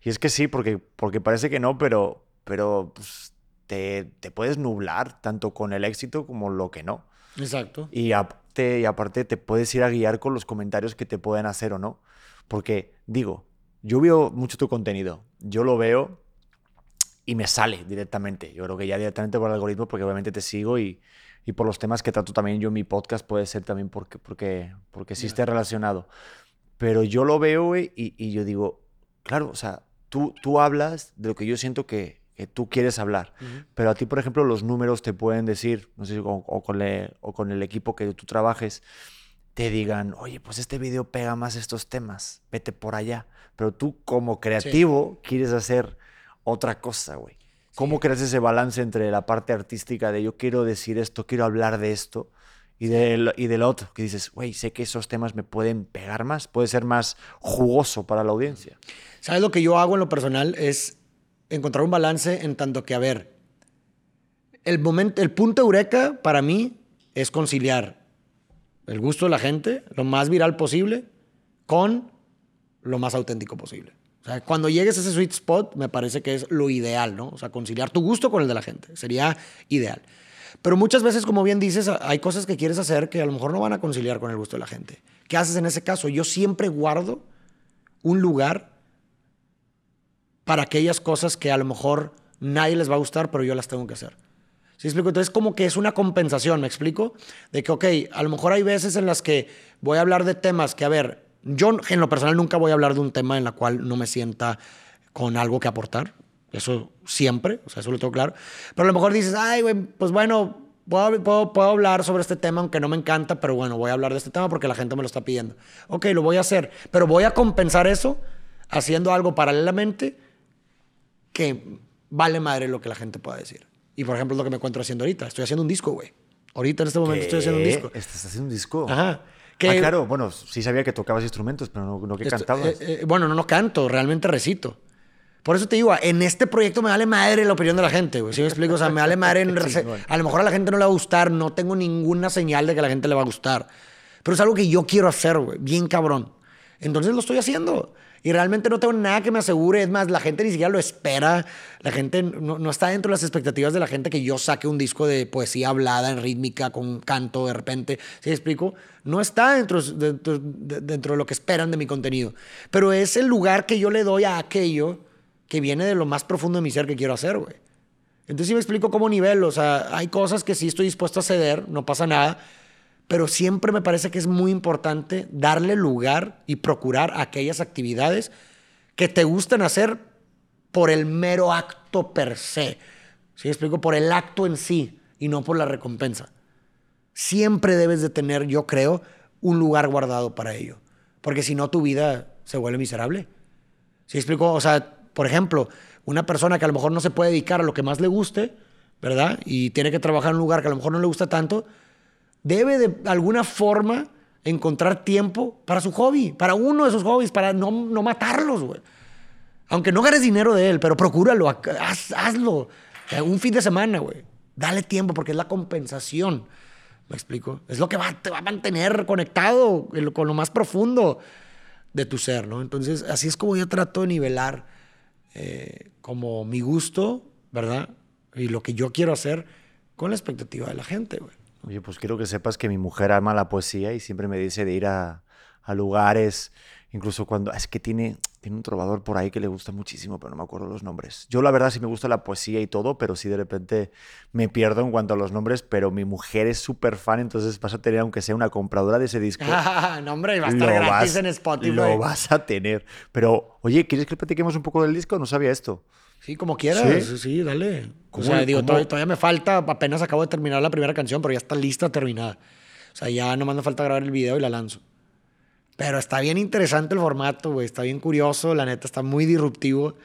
Y es que sí, porque, porque parece que no, pero, pero pues, te, te, puedes nublar tanto con el éxito como lo que no. Exacto. Y, y aparte te puedes ir a guiar con los comentarios que te pueden hacer o no. Porque, digo, yo veo mucho tu contenido, yo lo veo y me sale directamente. Yo creo que ya directamente por el algoritmo, porque obviamente te sigo y, y por los temas que trato también yo en mi podcast, puede ser también porque, porque, porque sí esté relacionado. Pero yo lo veo y, y, yo digo, claro, o sea, tú, tú hablas de lo que yo siento que, que tú quieres hablar. Pero a ti, por ejemplo, los números te pueden decir, no sé, o, con, o con el equipo que tú trabajes, te digan, oye, pues este video pega más estos temas, vete por allá. Pero tú como creativo quieres hacer otra cosa, güey. ¿Cómo creas ese balance entre la parte artística de yo quiero decir esto, quiero hablar de esto, y del, y del otro, que dices, güey, sé que esos temas me pueden pegar más, puede ser más jugoso para la audiencia? ¿Sabes lo que yo hago en lo personal? Es encontrar un balance en tanto que, a ver, el, momento, el punto eureka para mí es conciliar el gusto de la gente, lo más viral posible, con lo más auténtico posible. O sea, cuando llegues a ese sweet spot, me parece que es lo ideal, ¿no? O sea, conciliar tu gusto con el de la gente. Sería ideal. Pero muchas veces, como bien dices, hay cosas que quieres hacer que a lo mejor no van a conciliar con el gusto de la gente. ¿Qué haces en ese caso? Yo siempre guardo un lugar para aquellas cosas que a lo mejor nadie les va a gustar, pero yo las tengo que hacer. ¿Sí explico? Entonces, como que es una compensación, ¿me explico? De que, ok, a lo mejor hay veces en las que voy a hablar de temas que, a ver, yo en lo personal nunca voy a hablar de un tema en la cual no me sienta con algo que aportar. Eso siempre, o sea, eso lo tengo claro. Pero a lo mejor dices, ay, güey, pues bueno, puedo, puedo, puedo, hablar sobre este tema, aunque no me encanta, pero bueno, voy a hablar de este tema porque la gente me lo está pidiendo. Ok, lo voy a hacer, pero voy a compensar eso haciendo algo paralelamente que vale madre lo que la gente pueda decir. Y por ejemplo, es lo que me encuentro haciendo ahorita. Estoy haciendo un disco, güey. Ahorita en este momento estoy haciendo un disco. ¿Estás haciendo un disco? Ajá. ah, claro, bueno, sí sabía que tocabas instrumentos, pero no, que cantabas. Eh, eh, bueno, no, no canto, realmente recito. Por eso te digo, en este proyecto me vale madre la opinión de la gente, güey. ¿Sí me explico? O sea, me vale madre en... [LAUGHS] A lo mejor a la gente no le va a gustar, no tengo ninguna señal de que a la gente le va a gustar. Pero es algo que yo quiero hacer, güey. Bien cabrón. Entonces lo estoy haciendo. Y realmente no tengo nada que me asegure. Es más, la gente ni siquiera lo espera. La gente no, está dentro de las expectativas de la gente que yo saque un disco de poesía hablada, en rítmica, con canto de repente. ¿Sí me explico? No está dentro, dentro, dentro de lo que esperan de mi contenido. Pero es el lugar que yo le doy a aquello que viene de lo más profundo de mi ser que quiero hacer, güey. Entonces sí me explico cómo nivel, o sea, hay cosas que sí estoy dispuesto a ceder, no pasa nada, pero siempre me parece que es muy importante darle lugar y procurar aquellas actividades que te gustan hacer por el mero acto per se. ¿Sí explico? Por el acto en sí y no por la recompensa. Siempre debes de tener, yo creo, un lugar guardado para ello, porque si no tu vida se vuelve miserable. ¿Sí explico? O sea, por ejemplo, una persona que a lo mejor no se puede dedicar a lo que más le guste, ¿verdad? Y tiene que trabajar en un lugar que a lo mejor no le gusta tanto, debe de alguna forma encontrar tiempo para su hobby, para uno de sus hobbies, para no, no matarlos, güey. Aunque no ganes dinero de él, pero procúralo, hazlo. Un fin de semana, güey. Dale tiempo porque es la compensación. ¿Me explico? Es lo que va, te va a mantener conectado con lo más profundo de tu ser, ¿no? Entonces, así es como yo trato de nivelar eh, como mi gusto, ¿verdad? Y lo que yo quiero hacer con la expectativa de la gente, güey. Oye, pues quiero que sepas que mi mujer ama la poesía y siempre me dice de ir a, a lugares, incluso cuando... Es que tiene, tiene un trovador por ahí que le gusta muchísimo, pero no me acuerdo los nombres. Yo la verdad sí me gusta la poesía y todo, pero sí de repente me pierdo en cuanto a los nombres, pero mi mujer es súper fan, entonces vas a tener, aunque sea una compradora de ese disco. [LAUGHS] no, hombre, va a estar gratis en Spotify. Lo vas a tener. Pero, oye, ¿quieres que platiquemos un poco del disco? No sabía esto. Sí, como quieras. Sí, dale. O sea, digo, todavía, me falta, apenas acabo de terminar la primera canción, pero ya está lista, terminada. O sea, ya no me falta grabar el video y la lanzo. Pero está bien interesante el formato, güey. Está bien curioso, la neta, está muy disruptivo.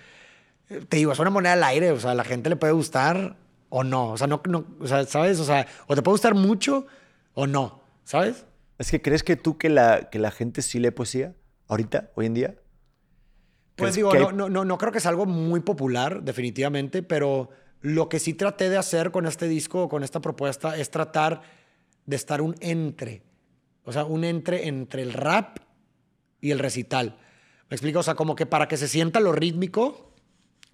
Te digo, es una moneda al aire, o sea, a la gente le puede gustar o no. O sea, no, no o sea, ¿sabes? O sea, o te puede gustar mucho o no, ¿sabes? Es que crees que tú que la, que la gente sí lee poesía ahorita, hoy en día. Pues digo, no, no, no, no creo que sea algo muy popular, definitivamente, pero lo que sí traté de hacer con este disco, con esta propuesta, es tratar de estar un entre o sea, un entre entre el rap y el recital. ¿Me explico? O sea, como que para que se sienta lo rítmico,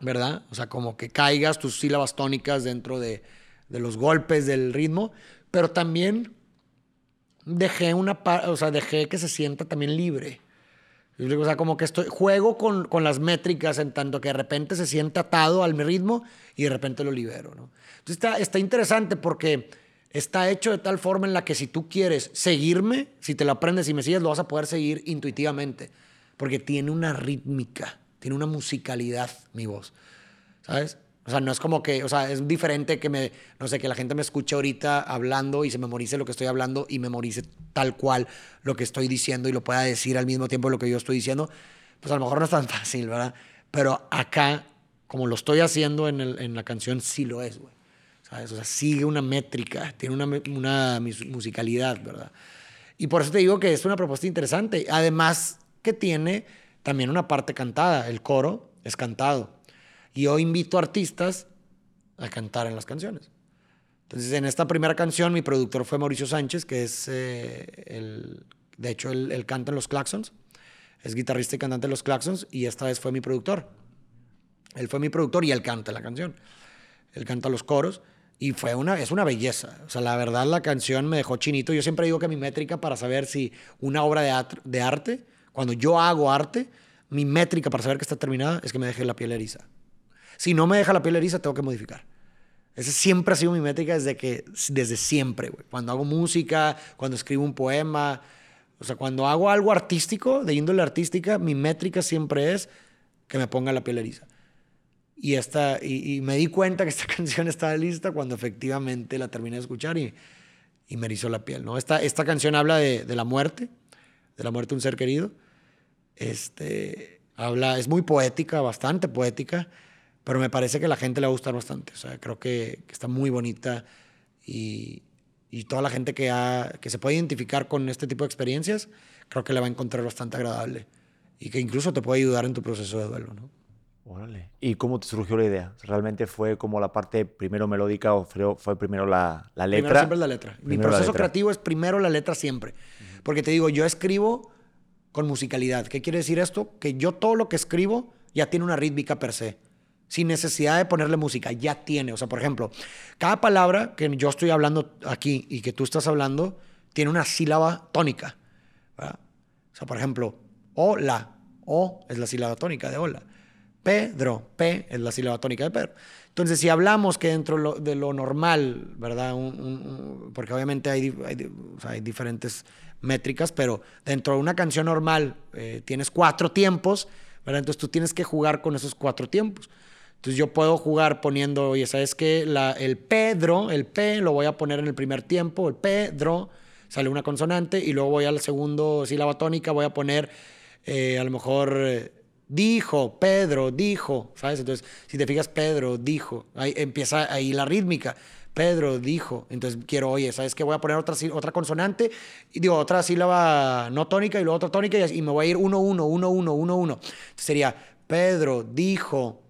¿verdad? O sea, como que caigas tus sílabas tónicas dentro de, los golpes del ritmo, pero también dejé una, o sea, dejé que se sienta también libre. O sea, como que estoy, juego con, con, las métricas en tanto que de repente se siente atado al ritmo y de repente lo libero, ¿no? Entonces está, está interesante porque está hecho de tal forma en la que si tú quieres seguirme, si te lo aprendes y me sigues, lo vas a poder seguir intuitivamente. Porque tiene una rítmica, tiene una musicalidad mi voz. ¿Sabes? O sea, no es como que, o sea, es diferente que me, no sé, que la gente me escuche ahorita hablando y se memorice lo que estoy hablando y memorice tal cual lo que estoy diciendo y lo pueda decir al mismo tiempo lo que yo estoy diciendo. Pues a lo mejor no es tan [LAUGHS] fácil, ¿verdad? Pero acá, como lo estoy haciendo en, el, en la canción, sí lo es, güey. ¿Sabes? O sea, sigue una métrica, tiene una, una musicalidad, ¿verdad? Y por eso te digo que es una propuesta interesante. Además que tiene también una parte cantada, el coro es cantado. Y yo invito artistas a cantar en las canciones. Entonces, en esta primera canción, mi productor fue Mauricio Sánchez, que es eh, el. De hecho, él, canta en los Claxons. Es guitarrista y cantante de los Claxons. Y esta vez fue mi productor. Él fue mi productor y él canta la canción. Él canta los coros. Y fue una, es una belleza. O sea, la verdad, la canción me dejó chinito. Yo siempre digo que mi métrica para saber si una obra de, de arte, cuando yo hago arte, mi métrica para saber que está terminada es que me deje la piel eriza. Si no me deja la piel eriza, tengo que modificar. Esa siempre ha sido mi métrica desde, que, desde siempre, güey. Cuando hago música, cuando escribo un poema, o sea, cuando hago algo artístico, de índole artística, mi métrica siempre es que me ponga la piel eriza. Y, esta, y, me di cuenta que esta [LAUGHS] canción estaba lista cuando efectivamente la terminé de escuchar y, y me erizó la piel, ¿no? Esta, esta canción habla de, de la muerte, de la muerte de un ser querido. Este, habla, es muy poética, bastante poética pero me parece que a la gente le va a gustar bastante. O sea, creo que, está muy bonita y, y, toda la gente que, ha, que se puede identificar con este tipo de experiencias, creo que le va a encontrar bastante agradable y que incluso te puede ayudar en tu proceso de duelo, ¿no? Órale. ¿Y cómo te surgió la idea? ¿Realmente fue como la parte primero melódica o fue, primero la, la letra? Primero siempre la letra. Mi proceso creativo es primero la letra siempre. Porque te digo, yo escribo con musicalidad. ¿Qué quiere decir esto? Que yo todo lo que escribo ya tiene una rítmica per se sin necesidad de ponerle música, ya tiene. O sea, por ejemplo, cada palabra que yo estoy hablando aquí y que tú estás hablando tiene una sílaba tónica. O sea, por ejemplo, hola, o es la sílaba tónica de hola. Pedro, P es la sílaba tónica de Pedro. Entonces, si hablamos que dentro de lo normal, ¿verdad? porque obviamente hay, hay, diferentes métricas, pero dentro de una canción normal eh, tienes cuatro tiempos, ¿verdad? Entonces tú tienes que jugar con esos cuatro tiempos. Entonces yo puedo jugar poniendo, oye, ¿sabes qué? El Pedro, el P lo voy a poner en el primer tiempo, el Pedro, sale una consonante y luego voy al segundo sílaba tónica, voy a poner eh, a lo mejor eh, dijo, Pedro, dijo, ¿sabes? Entonces, si te fijas, Pedro, dijo, ahí empieza ahí la rítmica. Pedro dijo, entonces quiero, oye, ¿sabes qué? Voy a poner otra, otra consonante, y digo, otra sílaba no tónica y luego otra tónica y, y me voy a ir uno, uno, uno, uno, uno, uno. sería, Pedro dijo,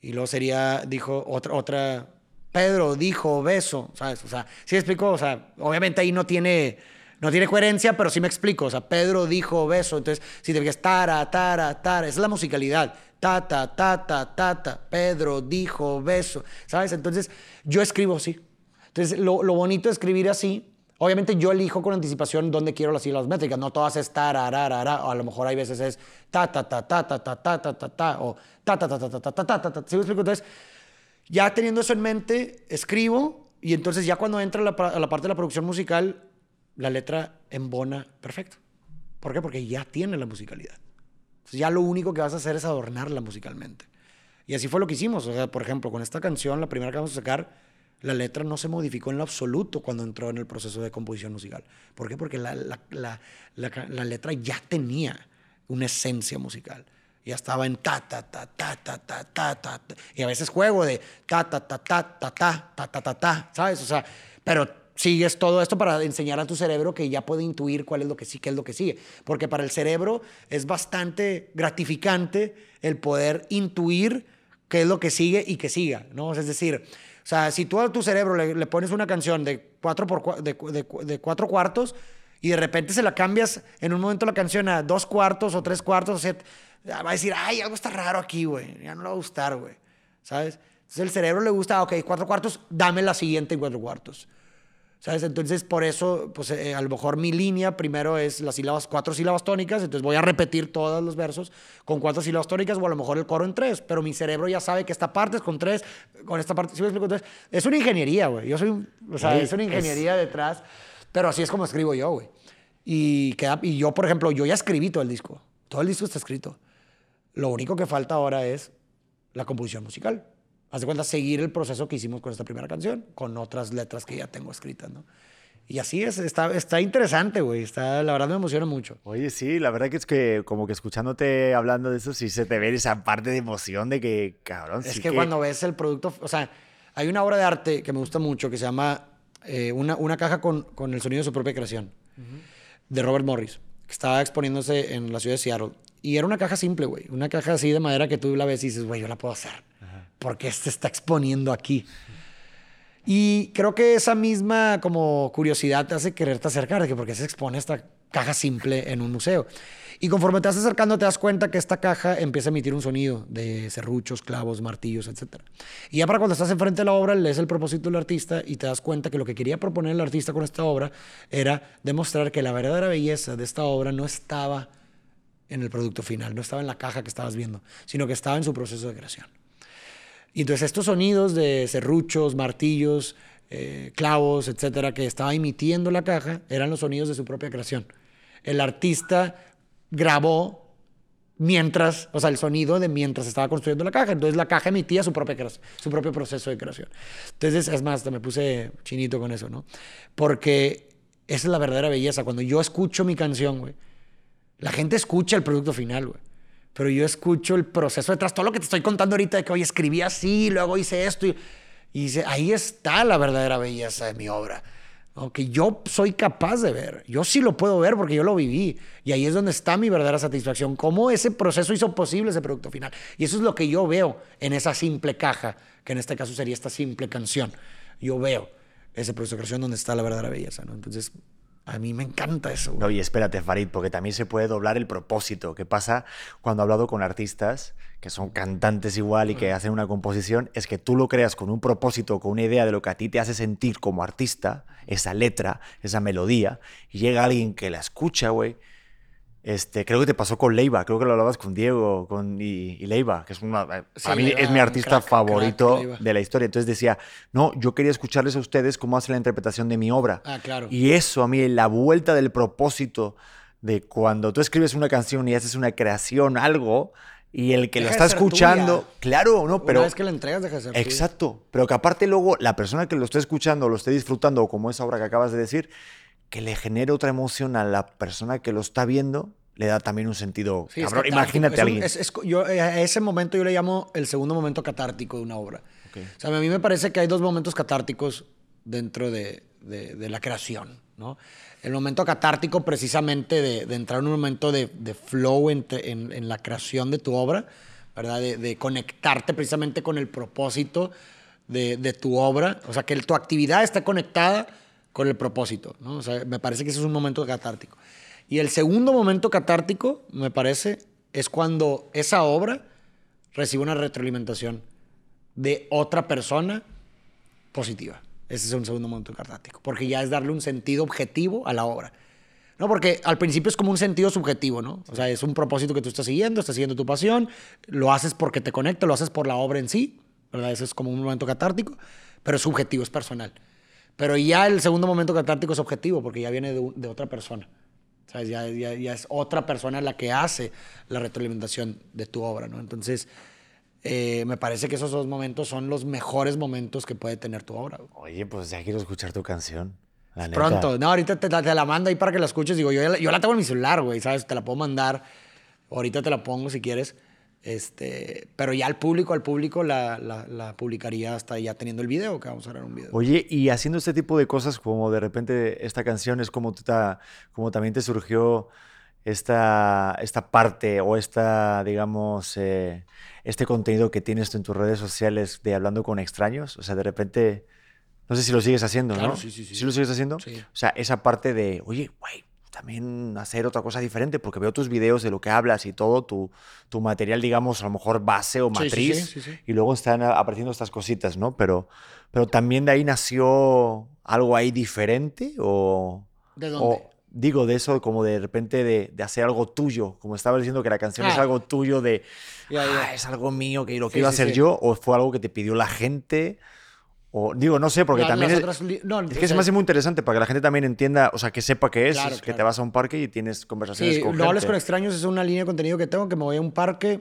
y luego sería, dijo otra, otra, Pedro dijo beso, ¿sabes? O sea, sí explico, o sea, obviamente ahí no tiene, no tiene coherencia, pero sí me explico, o sea, Pedro dijo beso, entonces si te fijas, tara, tara, tara, es la musicalidad, ta, ta, ta, ta, ta, ta, Pedro dijo beso, ¿sabes? Entonces yo escribo así. Entonces lo, lo bonito de escribir así Obviamente yo elijo con anticipación dónde quiero las sílabas métricas, no todas es ta, o a lo mejor hay veces es ta, ta, ta, ta, ta, ta, ta, ta, ta, ta, o ta, ta, ta, ta, ta, ta, ta, ta, ta, ¿sí me explico? Entonces, ya teniendo eso en mente, escribo y entonces ya cuando entra la, a la parte de la producción musical, la letra embona perfecto. ¿Por qué? Porque ya tiene la musicalidad. Entonces ya lo único que vas a hacer es adornarla musicalmente. Y así fue lo que hicimos. O sea, por ejemplo, con esta canción, la primera que vamos a sacar, la letra no se modificó en lo absoluto cuando entró en el proceso de composición musical. ¿Por qué? Porque la, letra ya tenía una esencia musical. Ya estaba en ta, ta, ta, ta, ta, ta, ta, ta. Y a veces juego de ta, ta, ta, ta, ta, ta, ta, ta, ta, ta, ¿sabes? O sea, pero sigues todo esto para enseñar a tu cerebro que ya puede intuir cuál es lo que sí, qué es lo que sigue. Porque para el cerebro es bastante gratificante el poder intuir qué es lo que sigue y que siga, ¿no? Es decir, sea, si tú a tu cerebro le, pones una canción de cuatro, por, de, de, cuatro cuartos y de repente se la cambias en un momento la canción a dos cuartos o tres cuartos, o va a decir, ay, algo está raro aquí, güey. Ya no le va a gustar, güey. ¿Sabes? Entonces el cerebro le gusta, ok, cuatro cuartos, dame la siguiente en cuatro cuartos. ¿Sabes? Entonces, por eso, pues eh, a lo mejor mi línea primero es las sílabas, cuatro sílabas tónicas, entonces voy a repetir todos los versos con cuatro sílabas tónicas o a lo mejor el coro en tres, pero mi cerebro ya sabe que esta parte es con tres, con esta parte, ¿sí me explico? Entonces, es una ingeniería, güey. Yo soy, o sea, es una ingeniería detrás, pero así es como escribo yo, güey. Y, queda, y yo, por ejemplo, yo ya escribí todo el disco, todo el disco está escrito. Lo único que falta ahora es la composición musical haz de cuenta, seguir el proceso que hicimos con esta primera canción, con otras letras que ya tengo escritas, ¿no? Y así es, está, está interesante, güey. Está, la verdad me emociona mucho. Oye, sí, la verdad que es que como que escuchándote hablando de eso, sí se te ve esa parte de emoción de que, cabrón. Es que, cuando ves el producto, o sea, hay una obra de arte que me gusta mucho que se llama eh, una, una, caja con, con, el sonido de su propia creación, de Robert Morris, que estaba exponiéndose en la ciudad de Seattle. Y era una caja simple, güey. Una caja así de madera que tú la ves y dices, güey, yo la puedo hacer. Porque se está exponiendo aquí. Y creo que esa misma como curiosidad te hace quererte acercar, de que porque se expone esta caja simple en un museo. Y conforme te vas acercando te das cuenta que esta caja empieza a emitir un sonido de serruchos, clavos, martillos, etc. Y ya para cuando estás enfrente de la obra, lees el propósito del artista y te das cuenta que lo que quería proponer el artista con esta obra era demostrar que la verdadera belleza de esta obra no estaba en el producto final, no estaba en la caja que estabas viendo, sino que estaba en su proceso de creación. Y entonces estos sonidos de serruchos, martillos, eh, clavos, etcétera, que estaba emitiendo la caja, eran los sonidos de su propia creación. El artista grabó mientras, o sea, el sonido de mientras estaba construyendo la caja. Entonces la caja emitía su, propia su propio proceso de creación. Entonces, es más, me puse chinito con eso, ¿no? Porque esa es la verdadera belleza. Cuando yo escucho mi canción, güey, la gente escucha el producto final, güey pero yo escucho el proceso detrás, todo lo que te estoy contando ahorita de que hoy escribí así, luego hice esto, y, y ahí está la verdadera belleza de mi obra. Que yo soy capaz de ver, yo sí lo puedo ver porque yo lo viví y ahí es donde está mi verdadera satisfacción, cómo ese proceso hizo posible ese producto final. Y eso es lo que yo veo en esa simple caja, que en este caso sería esta simple canción. Yo veo ese proceso de creación donde está la verdadera belleza. Entonces, a mí me encanta eso. No, y espérate, Farid, porque también se puede doblar el propósito. ¿Qué pasa cuando he hablado con artistas que son cantantes igual y que hacen una composición? Es que tú lo creas con un propósito, con una idea de lo que a ti te hace sentir como artista, esa letra, esa melodía, y llega alguien que la escucha, güey, este, creo que te pasó con Leiva, creo que lo hablabas con Diego con, y, Leiva, que es una, eh, mí es mi artista favorito de la historia. Entonces decía, no, yo quería escucharles a ustedes cómo hacen la interpretación de mi obra. Ah, claro. Y eso a mí, la vuelta del propósito de cuando tú escribes una canción y haces una creación, algo, y el que lo está escuchando, claro, no, pero una vez que la entregas deja de ser Exacto, pero que aparte luego la persona que lo esté escuchando, lo esté disfrutando, como esa obra que acabas de decir, que le genere otra emoción a la persona que lo está viendo, le da también un sentido. imagínate a alguien. yo, eh, a ese momento yo le llamo el segundo momento catártico de una obra. O sea, a mí me parece que hay dos momentos catárticos dentro de, de, la creación, ¿no? El momento catártico precisamente de, entrar en un momento de, flow en, en, la creación de tu obra, ¿verdad? De, conectarte precisamente con el propósito de, tu obra, o sea, que tu actividad está conectada con el propósito, ¿no? O sea, me parece que ese es un momento catártico. Y el segundo momento catártico, me parece, es cuando esa obra recibe una retroalimentación de otra persona positiva. Ese es un segundo momento catártico, porque ya es darle un sentido objetivo a la obra. ¿no? Porque al principio es como un sentido subjetivo, ¿no? O sea, es un propósito que tú estás siguiendo, estás siguiendo tu pasión, lo haces porque te conecta, lo haces por la obra en sí, ¿verdad? Ese es como un momento catártico, pero es subjetivo, es personal. Pero ya el segundo momento catártico es objetivo porque ya viene de, otra persona. ¿Sabes? Ya, ya, ya, es otra persona la que hace la retroalimentación de tu obra, ¿no? Entonces, eh, me parece que esos dos momentos son los mejores momentos que puede tener tu obra. Oye, pues ya quiero escuchar tu canción. Pronto. No, ahorita te, te, la mando ahí para que la escuches. Digo, yo, yo la tengo en mi celular, güey, ¿sabes? Te la puedo mandar. Ahorita te la pongo si quieres. Este, pero ya al público, al público la, la, publicaría hasta ya teniendo el video, que vamos a ver un video. Oye, y haciendo este tipo de cosas, como de repente esta canción es como, como también te surgió esta, esta parte o esta, digamos, eh, este contenido que tienes en tus redes sociales de hablando con extraños. O sea, de repente, no sé si lo sigues haciendo, ¿no? Sí, sí, sí. ¿Sí lo sigues haciendo? Sí. O sea, esa parte de, oye, güey, también hacer otra cosa diferente, porque veo tus videos de lo que hablas y todo, tu, tu material, digamos, a lo mejor base o matriz, y luego están apareciendo estas cositas, ¿no? Pero, pero también de ahí nació algo ahí diferente o... ¿De dónde? digo, de eso, como de repente de, de, hacer algo tuyo, como estaba diciendo que la canción es ah. algo tuyo, de, ah, es algo mío, que lo quiero hacer yo, o fue algo que te pidió la gente digo, no sé, porque también es, que se me hace muy interesante para que la gente también entienda, o sea, que sepa qué es, que te vas a un parque y tienes conversaciones sí, con no hables con extraños es una línea de contenido que tengo, que me voy a un parque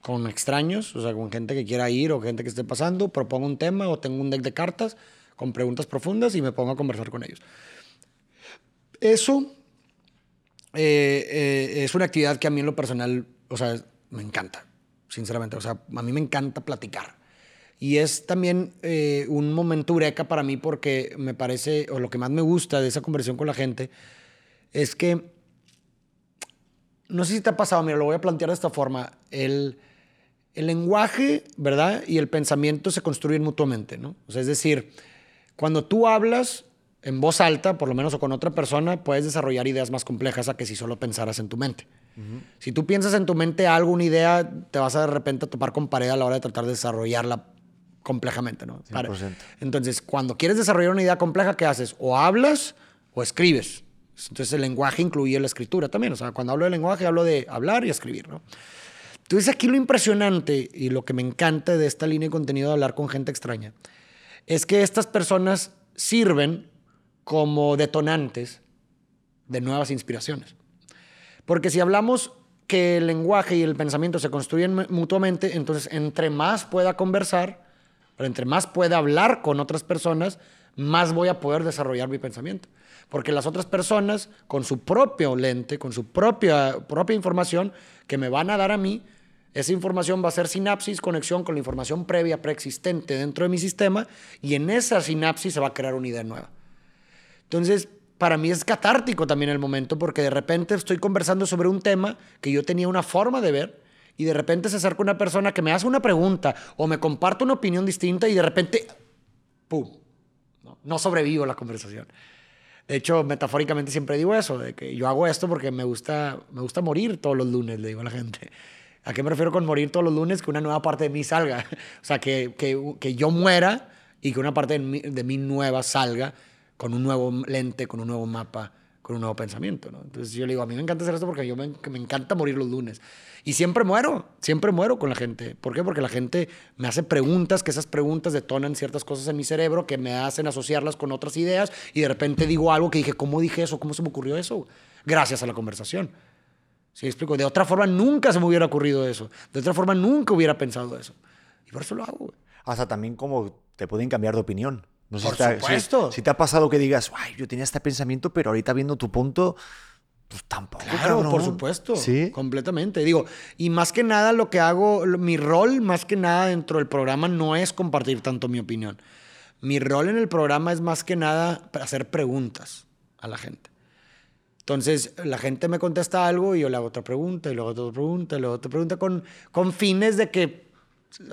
con extraños, o sea, con gente que quiera ir o gente que esté pasando, propongo un tema o tengo un deck de cartas con preguntas profundas y me pongo a conversar con ellos. Eso eh, eh, es una actividad que a mí en lo personal, o sea, me encanta, sinceramente. O sea, a mí me encanta platicar. Y es también eh, un momento eureka para mí porque me parece, o lo que más me gusta de esa conversación con la gente, es que, no sé si te ha pasado, mira, lo voy a plantear de esta forma, el, el lenguaje, ¿verdad? Y el pensamiento se construyen mutuamente, ¿no? O sea, es decir, cuando tú hablas, en voz alta, por lo menos o con otra persona, puedes desarrollar ideas más complejas a que si solo pensaras en tu mente. Si tú piensas en tu mente algo, una idea, te vas a de repente a topar con pared a la hora de tratar de desarrollarla complejamente, ¿no? Entonces, cuando quieres desarrollar una idea compleja, ¿qué haces? O hablas o escribes. Entonces, el lenguaje incluye la escritura también. O sea, cuando hablo de lenguaje, hablo de hablar y escribir, ¿no? Entonces, aquí lo impresionante y lo que me encanta de esta línea de contenido de hablar con gente extraña es que estas personas sirven como detonantes de nuevas inspiraciones. Porque si hablamos que el lenguaje y el pensamiento se construyen mutuamente, entonces entre más pueda conversar, pero entre más pueda hablar con otras personas, más voy a poder desarrollar mi pensamiento. Porque las otras personas, con su propio lente, con su propia, propia información que me van a dar a mí, esa información va a ser sinapsis, conexión con la información previa, preexistente dentro de mi sistema, y en esa sinapsis se va a crear una idea nueva. Entonces, para mí es catártico también el momento porque de repente estoy conversando sobre un tema que yo tenía una forma de ver y de repente se acerca una persona que me hace una pregunta o me comparte una opinión distinta y de repente, ¡pum! No, sobrevivo la conversación. De hecho, metafóricamente siempre digo eso, de que yo hago esto porque me gusta, me gusta morir todos los lunes, le digo a la gente. ¿A qué me refiero con morir todos los lunes? Que una nueva parte de mí salga. [LAUGHS] O sea, que, que, que yo muera y que una parte de mí, de mí nueva salga con un nuevo lente, con un nuevo mapa, con un nuevo pensamiento. ¿no? Entonces yo le digo, a mí me encanta hacer esto porque yo me, me, encanta morir los lunes. Y siempre muero, siempre muero con la gente. ¿Por qué? Porque la gente me hace preguntas, que esas preguntas detonan ciertas cosas en mi cerebro que me hacen asociarlas con otras ideas y de repente digo algo que dije, ¿cómo dije eso? ¿Cómo se me ocurrió eso? Gracias a la conversación. ¿Sí explico? De otra forma nunca se me hubiera ocurrido eso. De otra forma nunca hubiera pensado eso. Y por eso lo hago. Hasta también como te pueden cambiar de opinión. No sé Por si supuesto. Si, te ha pasado que digas, ay, yo tenía este pensamiento, pero ahorita viendo tu punto, pues tampoco. Claro, por supuesto. Sí. Completamente. Digo, y más que nada lo que hago, mi rol más que nada dentro del programa no es compartir tanto mi opinión. Mi rol en el programa es más que nada hacer preguntas a la gente. Entonces, la gente me contesta algo y yo le hago otra pregunta, y luego otra pregunta, y luego otra pregunta, con, con fines de que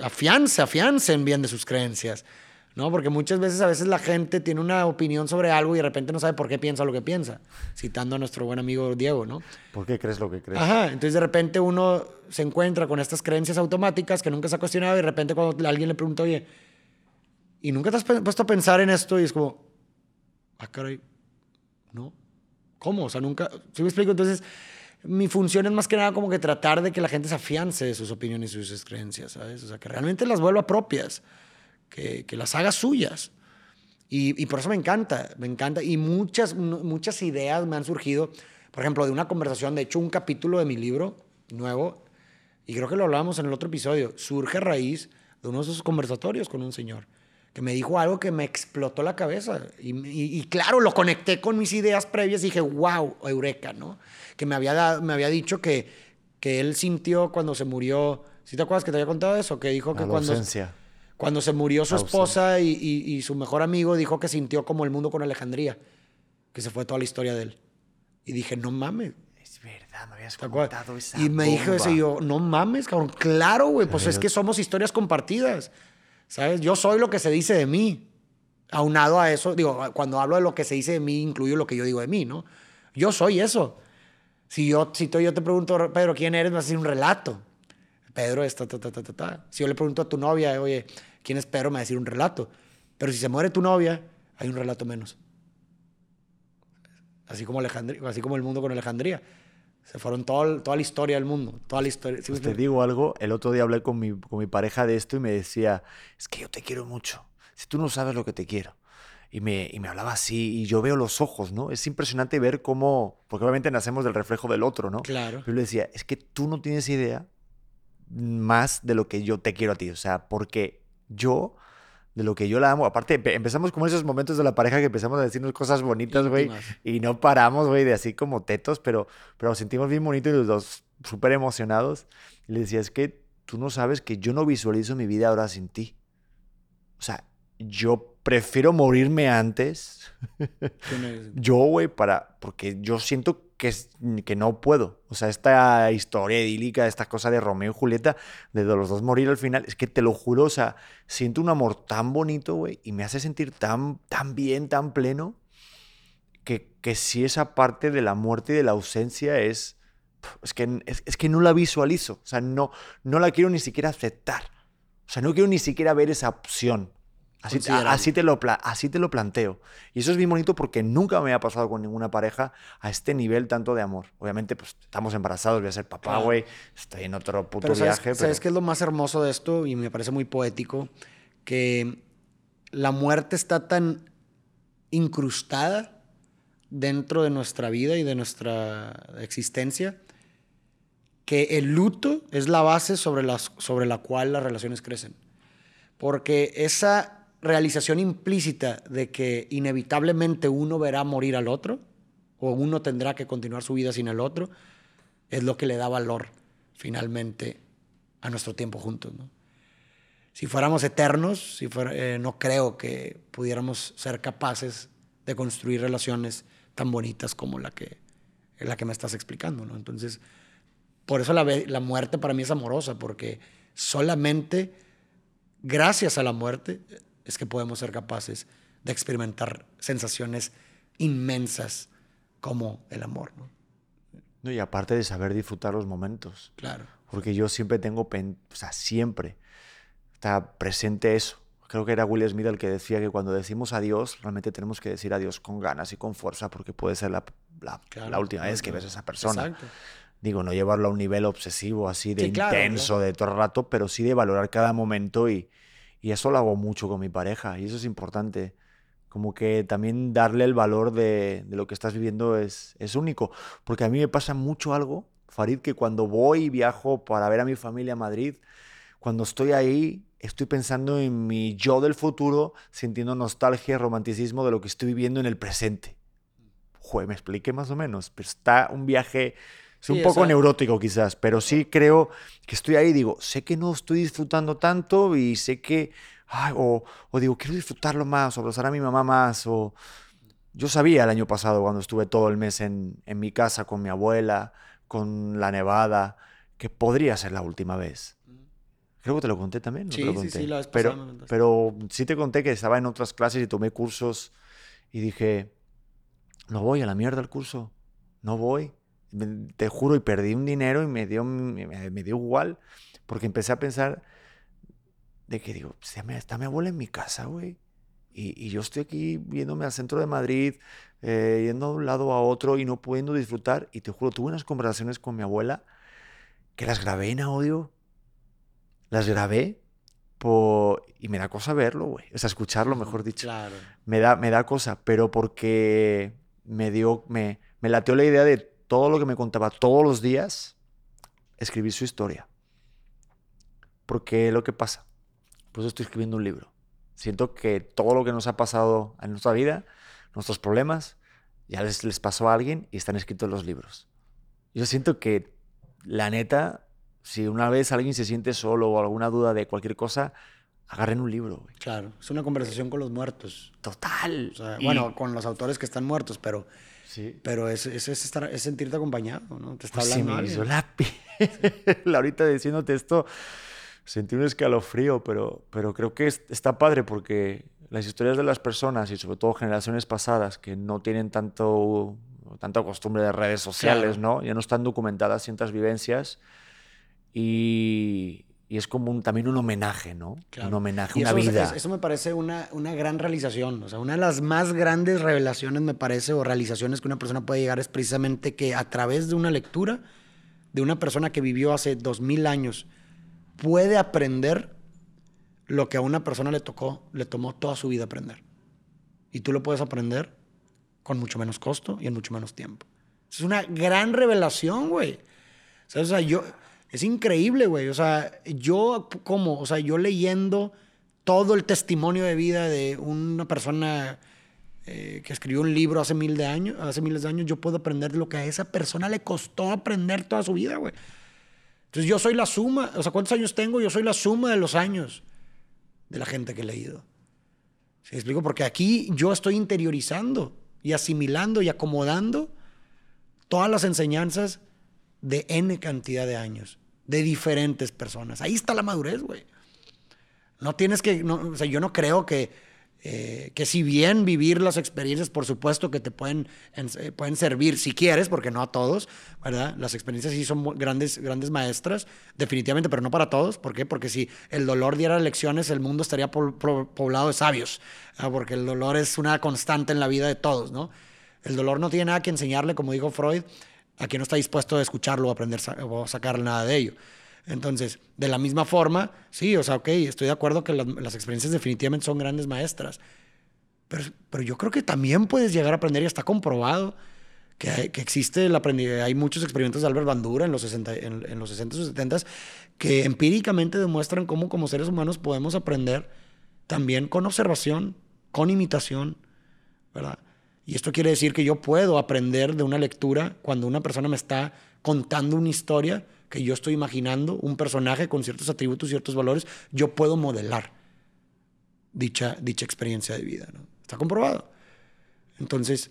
afiance, afiancen bien de sus creencias. ¿No? Porque muchas veces, a veces la gente tiene una opinión sobre algo y de repente no sabe por qué piensa lo que piensa, citando a nuestro buen amigo Diego, ¿no? ¿Por qué crees lo que crees? Ajá, entonces de repente uno se encuentra con estas creencias automáticas que nunca se ha cuestionado y de repente cuando alguien le pregunta, oye, ¿y nunca te has puesto a pensar en esto? Y es como, ah, caray, ¿no? ¿Cómo? O sea, nunca, ¿sí me explico? Entonces, mi función es más que nada como que tratar de que la gente se afiance de sus opiniones y sus creencias, ¿sabes? O sea, que realmente las vuelva propias que, las haga suyas. Y, por eso me encanta, me encanta. Y muchas, muchas ideas me han surgido, por ejemplo, de una conversación, de hecho, un capítulo de mi libro nuevo, y creo que lo hablábamos en el otro episodio, surge a raíz de uno de esos conversatorios con un señor que me dijo algo que me explotó la cabeza. Y, claro, lo conecté con mis ideas previas y dije, wow, eureka, ¿no? Que me había, me había dicho que, que él sintió cuando se murió. ¿Sí te acuerdas que te había contado eso? Que dijo que cuando. Cuando se murió su esposa y, su mejor amigo, dijo que sintió como el mundo con Alejandría, que se fue toda la historia de él. Y dije, no mames. Es verdad, me habías contado esa Y me dijo eso y yo, no mames, cabrón. Claro, güey, pues es que somos historias compartidas. ¿Sabes? Yo soy lo que se dice de mí. Aunado a eso, digo, cuando hablo de lo que se dice de mí, incluyo lo que yo digo de mí, ¿no? Yo soy eso. Si yo, si yo te pregunto, Pedro, ¿quién eres? Me vas a decir un relato. Pedro es ta, ta, ta, ta, ta. Si yo le pregunto a tu novia, oye, ¿quién es Pedro? Me va a decir un relato. Pero si se muere tu novia, hay un relato menos. Así como, Alejandría, así como el mundo con Alejandría. Se fueron todo, toda la historia del mundo, toda la historia. Pues te digo algo, el otro día hablé con mi, con mi pareja de esto y me decía, es que yo te quiero mucho. Si tú no sabes lo que te quiero. Y me, y me hablaba así y yo veo los ojos, ¿no? Es impresionante ver cómo, porque obviamente nacemos del reflejo del otro, ¿no? Claro. Yo le decía, es que tú no tienes idea más de lo que yo te quiero a ti. O sea, porque yo de lo que yo la amo. Aparte, empezamos como esos momentos de la pareja que empezamos a decirnos cosas bonitas, güey. Y no paramos, güey, de así como tetos, pero, pero sentimos bien bonito y los dos súper emocionados. Y le decía, es que tú no sabes que yo no visualizo mi vida ahora sin ti. O sea, yo prefiero morirme antes. [LAUGHS] yo, güey, para. Porque yo siento que, que no puedo. O sea, esta historia idílica, esta cosa de Romeo y Julieta, de los dos morir al final, es que te lo juro, o sea, siento un amor tan bonito, güey, y me hace sentir tan, tan bien, tan pleno, que, que si esa parte de la muerte y de la ausencia es. Es que, es, que no la visualizo. O sea, no, no la quiero ni siquiera aceptar. O sea, no quiero ni siquiera ver esa opción. Así, así, te lo, así te lo planteo. Y eso es bien bonito porque nunca me ha pasado con ninguna pareja a este nivel tanto de amor. Obviamente, pues estamos embarazados, voy a ser papá, güey. Estoy en otro puto viaje. ¿Sabes qué es lo más hermoso de esto? Y me parece muy poético. Que la muerte está tan incrustada dentro de nuestra vida y de nuestra existencia que el luto es la base sobre, las, sobre la cual las relaciones crecen. Porque esa realización implícita de que inevitablemente uno verá morir al otro o uno tendrá que continuar su vida sin el otro, es lo que le da valor finalmente a nuestro tiempo juntos. Si fuéramos eternos, eh, no creo que pudiéramos ser capaces de construir relaciones tan bonitas como la que, la que me estás explicando. ¿no? Entonces, por eso la, la muerte para mí es amorosa, porque solamente gracias a la muerte es que podemos ser capaces de experimentar sensaciones inmensas como el amor. ¿no? y aparte de saber disfrutar los momentos. Claro. Porque yo siempre tengo, o sea, siempre está presente eso. Creo que era Will Smith el que decía que cuando decimos adiós, realmente tenemos que decir adiós con ganas y con fuerza, porque puede ser la, la, última vez que ves a esa persona. Exacto. Digo, no llevarlo a un nivel obsesivo, así de intenso, de todo el rato, pero sí de valorar cada momento y, y eso lo hago mucho con mi pareja y eso es importante. Como que también darle el valor de, lo que estás viviendo es, es único. Porque a mí me pasa mucho algo, Farid, que cuando voy y viajo para ver a mi familia a Madrid, cuando estoy ahí, estoy pensando en mi yo del futuro, sintiendo nostalgia y romanticismo de lo que estoy viviendo en el presente. Joder, me expliqué más o menos. Pero está un viaje es un poco neurótico quizás, pero sí creo que estoy ahí digo, sé que no estoy disfrutando tanto y sé que, o, digo, quiero disfrutarlo más, o abrazar a mi mamá más, o... Yo sabía el año pasado cuando estuve todo el mes en, en mi casa con mi abuela, con la nevada, que podría ser la última vez. Creo que te lo conté también. Sí, sí, sí, la pero, pero sí te conté que estaba en otras clases y tomé cursos y dije, no voy a la mierda al curso, no voy te juro, y perdí un dinero y me dio, me, dio igual, porque empecé a pensar de que digo, está mi abuela en mi casa, güey. Y, y, yo estoy aquí viéndome al centro de Madrid, eh, yendo de un lado a otro y no pudiendo disfrutar. Y te juro, tuve unas conversaciones con mi abuela que las grabé en audio. Las grabé por... y me da cosa verlo, güey. O sea, escucharlo, mejor dicho. Claro. Me da, me da cosa, pero porque me dio, me, me lateó la idea de todo lo que me contaba todos los días, escribir su historia. Porque lo que pasa, pues estoy escribiendo un libro. Siento que todo lo que nos ha pasado en nuestra vida, nuestros problemas, ya les, les pasó a alguien y están escritos en los libros. Yo siento que, la neta, si una vez alguien se siente solo o alguna duda de cualquier cosa, agarren un libro. Claro, es una conversación con los muertos. Total. Bueno, con los autores que están muertos, pero pero es, es, estar, es sentirte acompañado, ¿no? Te está pues hablando. Sí, me hizo la piel. [LAUGHS] Ahorita diciéndote esto, sentí un escalofrío, pero, pero creo que está padre porque las historias de las personas y sobre todo generaciones pasadas que no tienen tanto, tanta costumbre de redes sociales, ¿no? Ya no están documentadas ciertas vivencias y, y es como un, también un homenaje, ¿no? Un homenaje, una vida. eso me parece una, una gran realización. O sea, una de las más grandes revelaciones, me parece, o realizaciones que una persona puede llegar es precisamente que a través de una lectura de una persona que vivió hace dos mil años, puede aprender lo que a una persona le tocó, le tomó toda su vida aprender. Y tú lo puedes aprender con mucho menos costo y en mucho menos tiempo. Es una gran revelación, güey. O sea, yo, Es increíble, güey. O sea, yo como, o sea, yo leyendo todo el testimonio de vida de una persona eh, que escribió un libro hace, mil de años, hace miles de años, yo puedo aprender lo que a esa persona le costó aprender toda su vida, güey. Entonces yo soy la suma, o sea, ¿cuántos años tengo? Yo soy la suma de los años de la gente que he leído. ¿Se explico? Porque aquí yo estoy interiorizando y asimilando y acomodando todas las enseñanzas de N cantidad de años, de diferentes personas. Ahí está la madurez, güey. No tienes que, o sea, yo no creo que, eh, que si bien vivir las experiencias, por supuesto que te pueden, eh, pueden servir si quieres, porque no a todos, ¿verdad? Las experiencias sí son grandes, grandes maestras, definitivamente, pero no para todos. ¿Por qué? Porque si el dolor diera lecciones, el mundo estaría poblado de sabios, porque el dolor es una constante en la vida de todos, ¿no? El dolor no tiene nada que enseñarle, como dijo Freud, a quien no está dispuesto a escucharlo o aprender o sacar nada de ello. Entonces, de la misma forma, sí, o sea, ok, estoy de acuerdo que las, experiencias definitivamente son grandes maestras, pero, pero, yo creo que también puedes llegar a aprender y está comprobado que, que existe el aprendizaje. Hay muchos experimentos de Albert Bandura en los 60, en, los 60 y 70 que empíricamente demuestran cómo como seres humanos podemos aprender también con observación, con imitación, ¿verdad? Y esto quiere decir que yo puedo aprender de una lectura cuando una persona me está contando una historia que yo estoy imaginando, un personaje con ciertos atributos, ciertos valores, yo puedo modelar dicha, dicha experiencia de vida. Está comprobado. Entonces,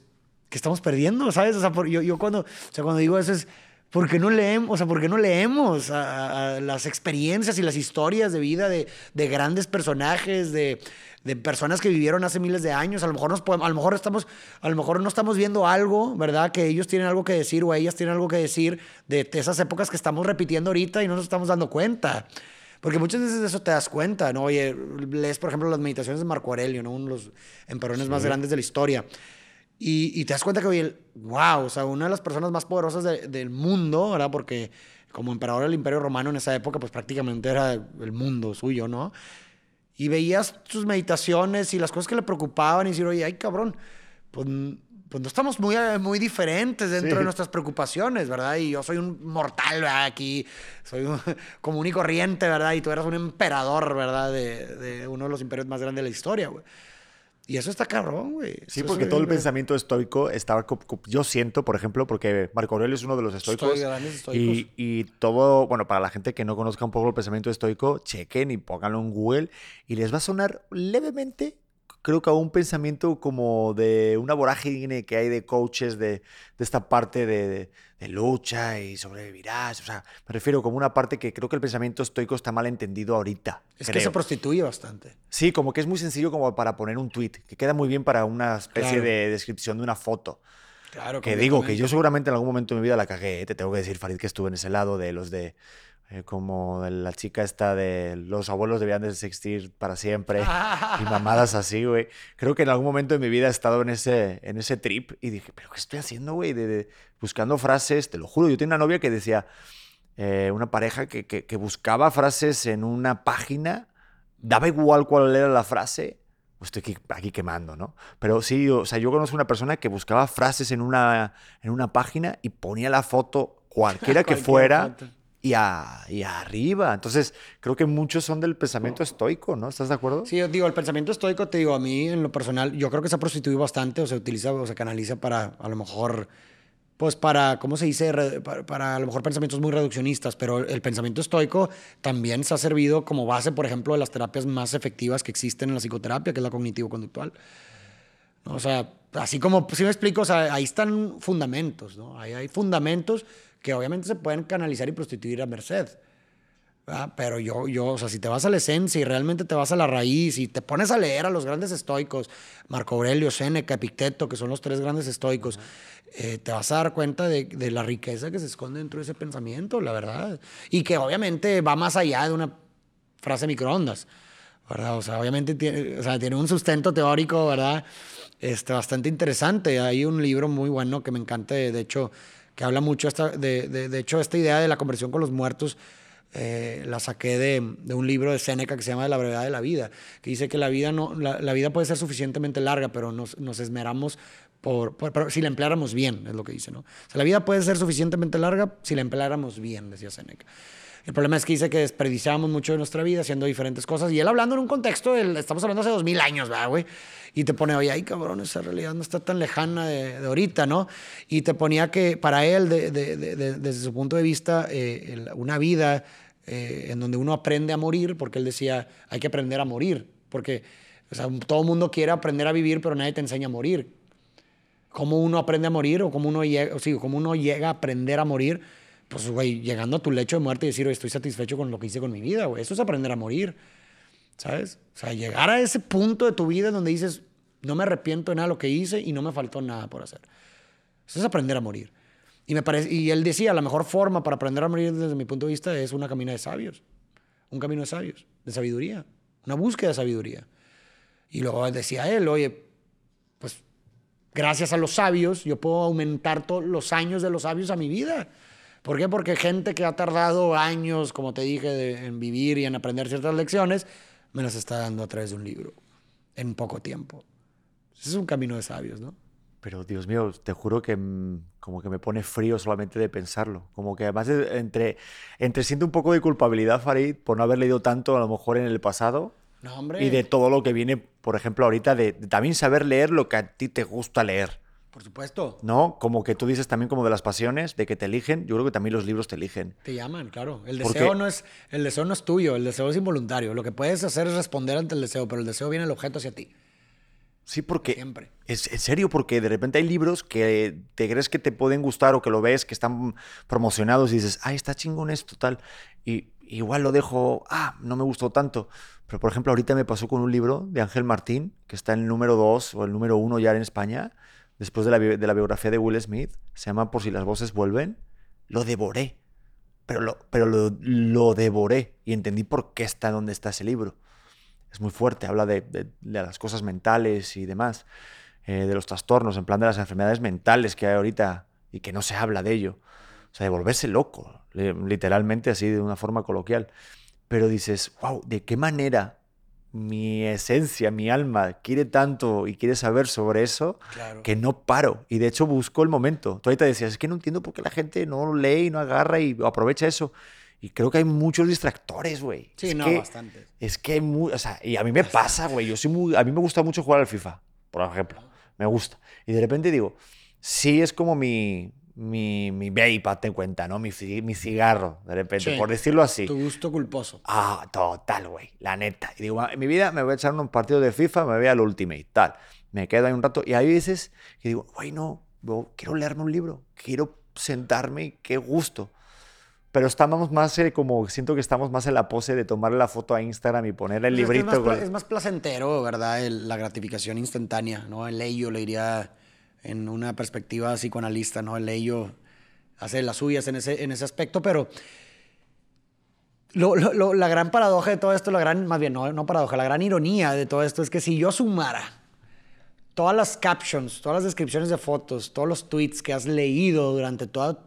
¿qué estamos perdiendo? ¿Sabes? O sea, yo, yo cuando, o sea, cuando digo eso es, ¿por qué no leemos? O sea, ¿por no leemos las experiencias y las historias de vida de, de grandes personajes, de, de personas que vivieron hace miles de años. A lo mejor nos podemos, a lo mejor estamos, a lo mejor no estamos viendo algo, ¿verdad? Que ellos tienen algo que decir o ellas tienen algo que decir de esas épocas que estamos repitiendo ahorita y no nos estamos dando cuenta. Porque muchas veces de eso te das cuenta, ¿no? Oye, lees, por ejemplo, las meditaciones de Marco Aurelio, ¿no? Uno de los emperones más grandes de la historia. Y, y, te das cuenta que, oye, wow, o sea, una de las personas más poderosas del mundo, ¿verdad? Porque como emperador del Imperio Romano en esa época, pues prácticamente era el mundo suyo, ¿no? Y veías sus meditaciones y las cosas que le preocupaban y decir, oye, ay cabrón, pues, pues no estamos muy, muy diferentes dentro de nuestras preocupaciones, ¿verdad? Y yo soy un mortal, ¿verdad? Aquí soy un, [LAUGHS] común y corriente, ¿verdad? Y tú eras un emperador, ¿verdad? De, de uno de los imperios más grandes de la historia, güey. Y eso está cabrón, güey. Sí, porque todo el pensamiento estoico estaba. Yo siento, por ejemplo, porque Marco Aurelio es uno de los estoicos. Y, y, todo, bueno, para la gente que no conozca un poco el pensamiento estoico, chequen y pónganlo en Google y les va a sonar levemente creo que a un pensamiento como de una vorágine que hay de coaches de, de esta parte de, de, lucha y sobrevivirás. O sea, me refiero como una parte que creo que el pensamiento estoico está mal entendido ahorita. Es que se prostituye bastante. Sí, como que es muy sencillo como para poner un tweet, que queda muy bien para una especie de descripción de una foto. Claro, que digo que yo seguramente en algún momento de mi vida la cagué. ¿eh? Te tengo que decir, Farid, que estuve en ese lado de los de eh, como la chica esta de los abuelos debían de existir para siempre y [LAUGHS] mamadas así, güey. Creo que en algún momento de mi vida he estado en ese, en ese trip y dije, ¿pero qué estoy haciendo, güey? De, buscando frases, te lo juro. Yo tenía una novia que decía, eh, una pareja que, que, buscaba frases en una página, daba igual cuál era la frase. Pues estoy aquí, aquí, quemando, ¿no? Pero sí, o sea, yo conozco una persona que buscaba frases en una, en una página y ponía la foto cualquiera que [LAUGHS] fuera y, y arriba. Entonces, creo que muchos son del pensamiento estoico, ¿no? ¿Estás de acuerdo? Sí, yo digo, el pensamiento estoico, te digo, a mí en lo personal, yo creo que se ha prostituido bastante o se utiliza o se canaliza para, a lo mejor, pues para, ¿cómo se dice? Para, a lo mejor pensamientos muy reduccionistas, pero el pensamiento estoico también se ha servido como base, por ejemplo, de las terapias más efectivas que existen en la psicoterapia, que es la cognitivo-conductual. O sea, así como, si me explico, o sea, ahí están fundamentos, ¿no? Ahí hay fundamentos que obviamente se pueden canalizar y prostituir a merced. Pero yo, yo, o sea, si te vas a la esencia y realmente te vas a la raíz y te pones a leer a los grandes estoicos, Marco Aurelio, Séneca, Epicteto, que son los tres grandes estoicos, eh, te vas a dar cuenta de, de, la riqueza que se esconde dentro de ese pensamiento, la verdad. Y que obviamente va más allá de una frase microondas, ¿verdad? O sea, obviamente tiene, o sea, tiene un sustento teórico, ¿verdad? Este, bastante interesante. Hay un libro muy bueno que me encanta, de hecho, que habla mucho, esta, de, de, hecho, esta idea de la conversión con los muertos. Eh, la saqué de, de, un libro de Séneca que se llama La brevedad de la vida, que dice que la vida, no, la, vida puede ser suficientemente larga, pero nos, nos esmeramos por, por, si la empleáramos bien, es lo que dice, ¿no? O sea, la vida puede ser suficientemente larga si la empleáramos bien, decía Séneca. El problema es que dice que desperdiciamos mucho de nuestra vida haciendo diferentes cosas. Y él hablando en un contexto, estamos hablando hace dos mil años, ¿verdad, güey? Y te pone, oye, ay, cabrón, esa realidad no está tan lejana de, ahorita, ¿no? Y te ponía que para él, desde su punto de vista, eh, una vida eh, en donde uno aprende a morir, porque él decía, hay que aprender a morir, porque sea, todo mundo quiere aprender a vivir, pero nadie te enseña a morir. ¿Cómo uno aprende a morir o cómo uno llega, o sí, cómo uno llega a aprender a morir? Pues, güey, llegando a tu lecho de muerte y decir, estoy satisfecho con lo que hice con mi vida, güey. Eso es aprender a morir, ¿sabes? O sea, llegar a ese punto de tu vida donde dices, no me arrepiento de nada de lo que hice y no me faltó nada por hacer. Eso es aprender a morir. Y, me parece, y él decía, la mejor forma para aprender a morir desde mi punto de vista es una camina de sabios. Un camino de sabios, de sabiduría. Una búsqueda de sabiduría. Y luego decía él, oye, pues gracias a los sabios yo puedo aumentar todos los años de los sabios a mi vida. ¿Por qué? Porque gente que ha tardado años, como te dije, en vivir y en aprender ciertas lecciones, me las está dando a través de un libro, en poco tiempo. Ese es un camino de sabios, ¿no? Pero Dios mío, te juro que mm, como que me pone frío solamente de pensarlo. Como que además entre, entre siento un poco de culpabilidad, Farid, por no haber leído tanto a lo mejor en el pasado. No, hombre. Y de todo lo que viene, por ejemplo, ahorita, de, también saber leer lo que a ti te gusta leer. Por supuesto. ¿No? Como que tú dices también como de las pasiones, de que te eligen. Yo creo que también los libros te eligen. Te llaman, claro. El deseo, no es, el deseo no es tuyo, el deseo es involuntario. Lo que puedes hacer es responder ante el deseo, pero el deseo viene el objeto hacia ti. Sí, porque. Siempre. Es en serio, porque de repente hay libros que te crees que te pueden gustar o que lo ves, que están promocionados y dices, ay, está chingón esto, tal. Y igual lo dejo, ah, no me gustó tanto. Pero por ejemplo, ahorita me pasó con un libro de Ángel Martín, que está en el número 2 o el número 1 ya en España, después de la, de la, biografía de Will Smith. Se llama Por si las voces vuelven. Lo devoré. Pero lo, pero lo, lo devoré y entendí por qué está donde está ese libro es muy fuerte, habla de, las cosas mentales y demás, eh, de los trastornos, en plan de las enfermedades mentales que hay ahorita y que no se habla de ello. O sea, de volverse loco, literalmente así de una forma coloquial. Pero dices, wow, ¿de qué manera mi esencia, mi alma quiere tanto y quiere saber sobre eso que no paro. Y de hecho busco el momento. Tú ahorita decías, es que no entiendo por qué la gente no lee y no agarra y aprovecha eso. Y creo que hay muchos distractores, güey. Sí, no, bastante. Es que hay muy, o sea, y a mí me pasa, güey. Yo soy muy, a mí me gusta mucho jugar al FIFA, por ejemplo. Me gusta. Y de repente digo, sí es como mi, mi, mi vape, hazte cuenta, ¿no? Mi, mi cigarro, de repente, por decirlo así. Tu gusto culposo. Ah, total, güey, la neta. Y digo, en mi vida me voy a echar un partido de FIFA, me voy al Ultimate, tal. Me quedo ahí un rato. Y hay veces que digo, güey, no, quiero leerme un libro, quiero sentarme y qué gusto. Pero estamos más eh, como, siento que estamos más en la pose de tomarle la foto a Instagram y ponerle el pues librito. Es, más, placentero, ¿verdad? la gratificación instantánea, ¿no? El ello le diría en una perspectiva psicoanalista, ¿no? El ello hace las suyas en ese, en ese aspecto, pero la gran paradoja de todo esto, la gran, más bien, no, no paradoja, la gran ironía de todo esto es que si yo sumara todas las captions, todas las descripciones de fotos, todos los tweets que has leído durante todos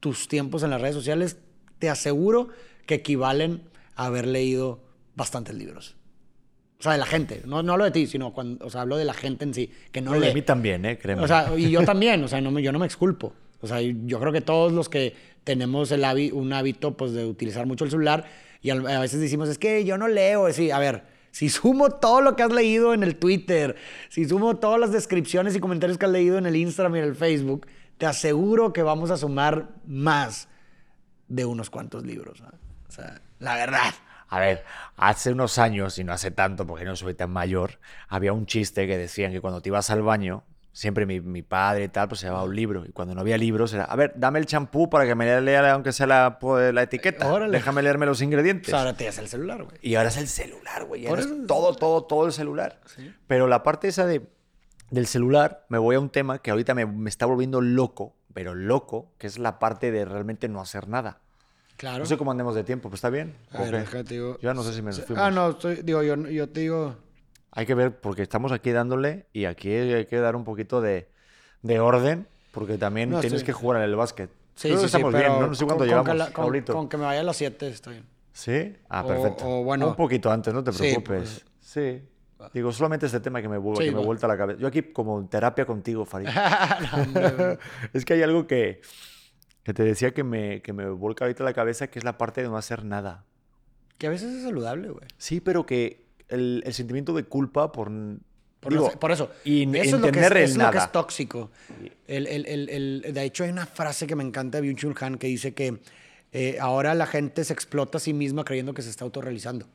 tus tiempos en las redes sociales, te aseguro que equivalen a haber leído bastantes libros. O sea, de la gente. No, no hablo de ti, sino cuando, o sea, hablo de la gente en sí, que no, lee. De mí también, ¿eh? Créeme. O sea, y yo también, o sea, no me, yo no me exculpo. O sea, yo creo que todos los que tenemos el un hábito, pues, de utilizar mucho el celular, y a, veces decimos, es que yo no leo. Es decir, a ver, si sumo todo lo que has leído en el Twitter, si sumo todas las descripciones y comentarios que has leído en el Instagram y en el Facebook, te aseguro que vamos a sumar más de unos cuantos libros. O sea, la verdad. A ver, hace unos años, y no hace tanto porque no soy tan mayor, había un chiste que decían que cuando te ibas al baño, siempre mi, mi padre y tal, pues se llevaba un libro. Y cuando no había libros era, a ver, dame el champú para que me lea aunque sea la, pues, la etiqueta. Déjame leerme los ingredientes. ahora te el celular, güey. Y ahora es el celular, güey. todo, todo, todo el celular. Pero la parte esa de, del celular, me voy a un tema que ahorita me, me está volviendo loco, pero loco, que es la parte de realmente no hacer nada. Claro. No sé cómo andemos de tiempo, pues está bien. digo, yo no sé si me nos Ah, no, digo, yo, yo te digo. Hay que ver, porque estamos aquí dándole y aquí hay que dar un poquito de, de orden, porque también tienes que jugar en el básquet. Sí, sí, estamos bien, ¿no? no sé cuánto llevamos. Con, con, que me vaya a las 7 estoy bien. ¿Sí? Ah, perfecto. O, bueno, un poquito antes, no te preocupes. Sí. Pues, Digo, solamente este tema que me, que me vuelta la cabeza. Yo aquí como terapia contigo, Farid. [LAUGHS] [LAUGHS] es que hay algo que Que te decía que me, que me volca ahorita la cabeza que es la parte de no hacer nada. Que a veces es saludable, güey. Sí, pero que el, el sentimiento de culpa por... Por, eso. Y eso es lo que es, lo que es tóxico. El, el, de hecho, hay una frase que me encanta de Byung-Chul Han que dice que eh, ahora la gente se explota a sí misma creyendo que se está autorrealizando.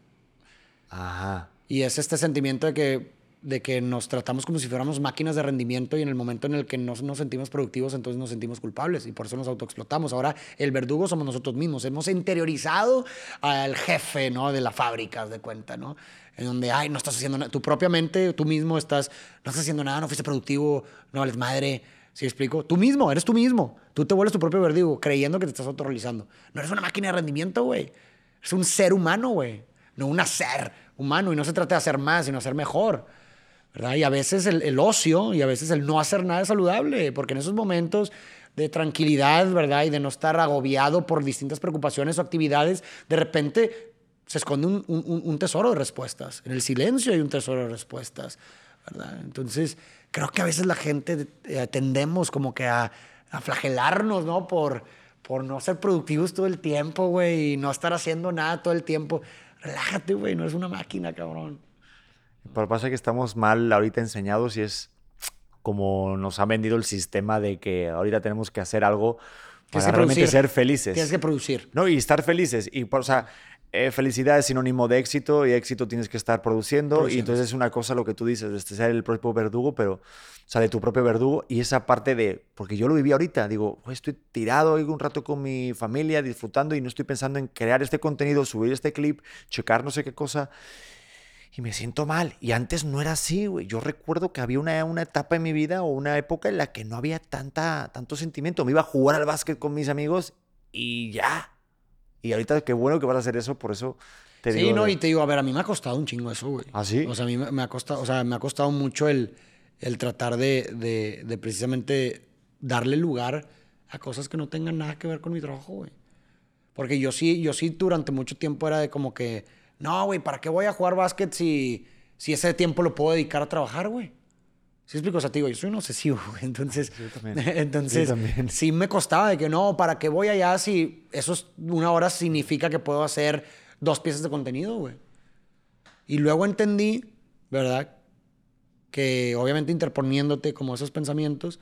Ajá. Y es este sentimiento de que, de que nos tratamos como si fuéramos máquinas de rendimiento y en el momento en el que no nos sentimos productivos, entonces nos sentimos culpables y por eso nos autoexplotamos. Ahora el verdugo somos nosotros mismos. Hemos interiorizado al jefe ¿no? de la fábrica, de cuenta, ¿no? En donde, ay, no estás haciendo nada. Tú propiamente, tú mismo estás, no estás haciendo nada, no fuiste productivo, no vales madre. ¿Sí explico? Tú mismo, eres tú mismo. Tú te vuelves tu propio verdugo creyendo que te estás autorrealizando. No eres una máquina de rendimiento, güey. Eres un ser humano, güey. No un hacer humano. Y no se trata de hacer más, sino hacer mejor. ¿Verdad? Y a veces el, ocio y a veces el no hacer nada es saludable, porque en esos momentos de tranquilidad, ¿verdad? Y de no estar agobiado por distintas preocupaciones o actividades, de repente se esconde un, un, tesoro de respuestas. En el silencio hay un tesoro de respuestas, ¿verdad? Entonces, creo que a veces la gente eh, tendemos como que a, a flagelarnos, ¿no? Por, por no ser productivos todo el tiempo, güey, y no estar haciendo nada todo el tiempo relájate, güey, no es una máquina, cabrón. Pero pasa que estamos mal ahorita enseñados y es como nos ha vendido el sistema de que ahorita tenemos que hacer algo para realmente ser felices. Tienes que producir. No, y estar felices. Y, o sea, eh, felicidad es sinónimo de éxito y éxito tienes que estar produciendo, Y entonces es una cosa lo que tú dices, de ser el propio verdugo, pero, o sea, de tu propio verdugo. Y esa parte de, porque yo lo viví ahorita, digo, estoy tirado un rato con mi familia, disfrutando y no estoy pensando en crear este contenido, subir este clip, checar no sé qué cosa. Y me siento mal. Y antes no era así, güey. Yo recuerdo que había una, una etapa en mi vida o una época en la que no había tanta, tanto sentimiento. Me iba a jugar al básquet con mis amigos y ya y ahorita qué bueno que vas a hacer eso, por eso te digo. Sí, no, y te digo, a ver, a mí me ha costado un chingo eso, güey. ¿Ah, sí? O sea, a mí me ha costado, o sea, me ha costado mucho el, el tratar de, de, de precisamente darle lugar a cosas que no tengan nada que ver con mi trabajo, güey. Porque yo sí, yo sí durante mucho tiempo era de como que, no, güey, ¿para qué voy a jugar básquet si, si ese tiempo lo puedo dedicar a trabajar, güey? ¿Sí explico? O sea, digo, yo soy un obsesivo, entonces, [LAUGHS] entonces sí me costaba de que no, ¿para qué voy allá si eso es una hora significa que puedo hacer dos piezas de contenido, güey? Y luego entendí, ¿verdad? Que obviamente interponiéndote como esos pensamientos,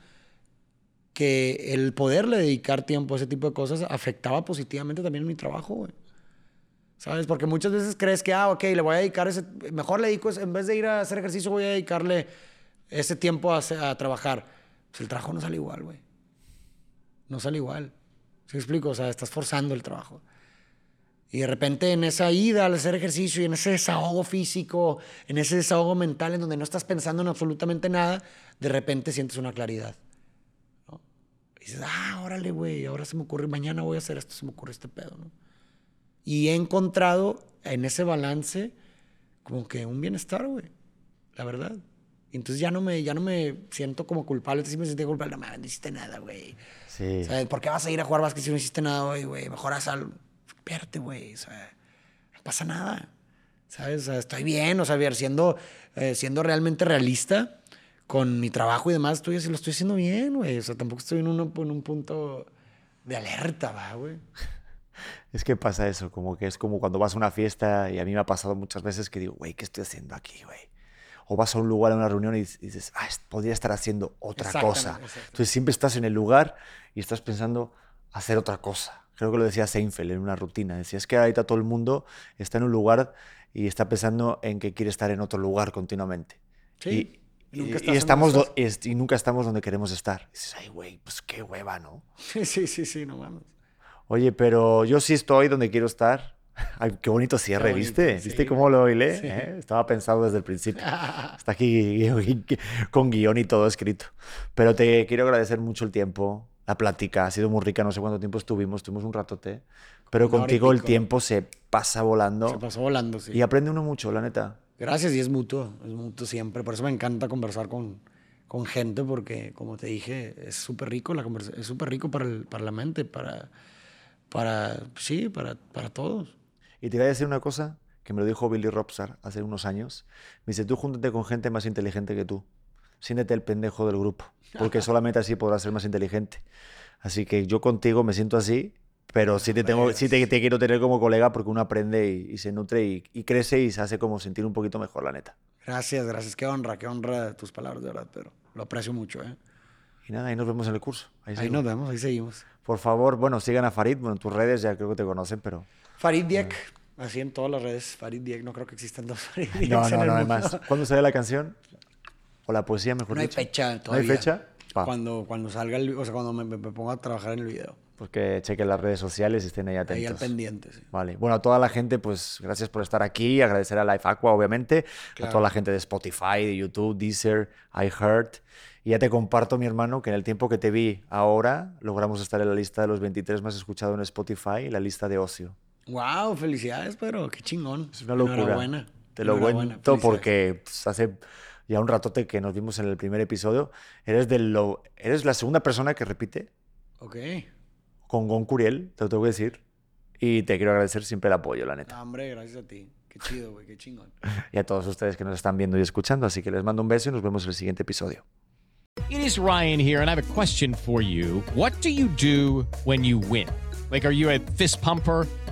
que el poderle dedicar tiempo a ese tipo de cosas afectaba positivamente también mi trabajo, güey. ¿Sabes? Porque muchas veces crees que, ah, ok, le voy a dedicar ese, mejor le dedico, en vez de ir a hacer ejercicio, voy a dedicarle ese tiempo a, a trabajar, pues el trabajo no sale igual, güey. No sale igual. ¿Sí explico? O sea, estás forzando el trabajo. Y de repente en esa ida al hacer ejercicio y en ese desahogo físico, en ese desahogo mental en donde no estás pensando en absolutamente nada, de repente sientes una claridad. ¿no? Y dices, ah, órale, güey, ahora se me ocurre, mañana voy a hacer esto, se me ocurre este pedo, ¿no? Y he encontrado en ese balance como que un bienestar, güey, la verdad entonces ya no me, ya no me siento como culpable. Sí me sentí culpable. No, no hiciste nada, güey. Sí. ¿Sabes? ¿Por qué vas a ir a jugar básquet si no hiciste nada hoy, güey? Mejor haz algo. Espérate, güey. O sea, no pasa nada. ¿Sabes? O sea, estoy bien. O sea, ver, siendo, eh, siendo realmente realista con mi trabajo y demás, estoy, lo estoy haciendo bien, güey. O sea, tampoco estoy en, uno, en un punto de alerta, va, güey. Es que pasa eso, como que es como cuando vas a una fiesta y a mí me ha pasado muchas veces que digo, güey, ¿qué estoy haciendo aquí, güey? o vas a un lugar, a una reunión y dices, ah, podría estar haciendo otra cosa. Entonces siempre estás en el lugar y estás pensando hacer otra cosa. Creo que lo decía Seinfeld en una rutina. Decía, es que ahorita todo el mundo está en un lugar y está pensando en que quiere estar en otro lugar continuamente. Sí. Y, y, estamos y nunca estamos donde queremos estar. Y dices, ay, güey, pues qué hueva, ¿no? [LAUGHS] Sí, sí, sí, no mames. Oye, pero yo sí estoy donde quiero estar. [LAUGHS] Ay, qué bonito cierre, ¿viste? ¿Viste cómo lo oíle? ¿Eh? Estaba pensado desde el principio. [LAUGHS] Está aquí [LAUGHS] con guion y todo escrito. Pero te quiero agradecer mucho el tiempo, la plática. Ha sido muy rica, no sé cuánto tiempo estuvimos, estuvimos un ratote. Pero contigo el tiempo se pasa volando. Se pasa volando, sí. Y aprende uno mucho, la neta. Gracias, y es mutuo, es mutuo siempre. Por eso me encanta conversar con, con gente, porque, como te dije, es súper rico, la es súper rico para, el, para la mente, para, para, sí, para, para todos. Y te voy a decir una cosa que me lo dijo Billy Robsar hace unos años. Me dice, tú júntate con gente más inteligente que tú. siéntete el pendejo del grupo, porque [LAUGHS] solamente así podrás ser más inteligente. Así que yo contigo me siento así, pero sí te, tengo, sí te, quiero tener como colega porque uno aprende y, se nutre y, y, crece y se hace como sentir un poquito mejor, la neta. Gracias, gracias. Qué honra, qué honra tus palabras, de verdad, pero lo aprecio mucho. ¿eh? Y nada, ahí nos vemos en el curso. Ahí, nos vemos, ahí seguimos. Por favor, bueno, sigan a Farid, bueno, en tus redes ya creo que te conocen, pero... Farid Diek, así en todas las redes, Farid Diek, no creo que existan dos Farid Diek. No, no, no, además. ¿Cuándo sale la canción? O la poesía, mejor no dicho. No hay fecha todavía. ¿No hay fecha? Cuando, cuando salga, el, o sea, cuando me, ponga a trabajar en el video. Pues que chequen las redes sociales y estén ahí atentos. Ahí al pendiente, sí. Vale. Bueno, a toda la gente, pues gracias por estar aquí. Agradecer a Life Aqua, obviamente. A toda la gente de Spotify, de YouTube, Deezer, iHeart. Y ya te comparto, mi hermano, que en el tiempo que te vi ahora, logramos estar en la lista de los 23 más escuchados en Spotify, la lista de ocio. ¡Wow! Felicidades, pero qué chingón. Es una locura. Enhorabuena. Te lo cuento porque pues, hace ya un ratote que nos vimos en el primer episodio. Eres, de lo, eres la segunda persona que repite. Ok. Con Gon Curiel, te lo tengo que decir. Y te quiero agradecer siempre el apoyo, la neta. hombre, gracias a ti. Qué chido, güey, qué chingón. [LAUGHS] y a todos ustedes que nos están viendo y escuchando. Así que les mando un beso y nos vemos en el siguiente episodio. It is Ryan here, and I have a question for you. What do you do when you win? Like, are you a fist pumper?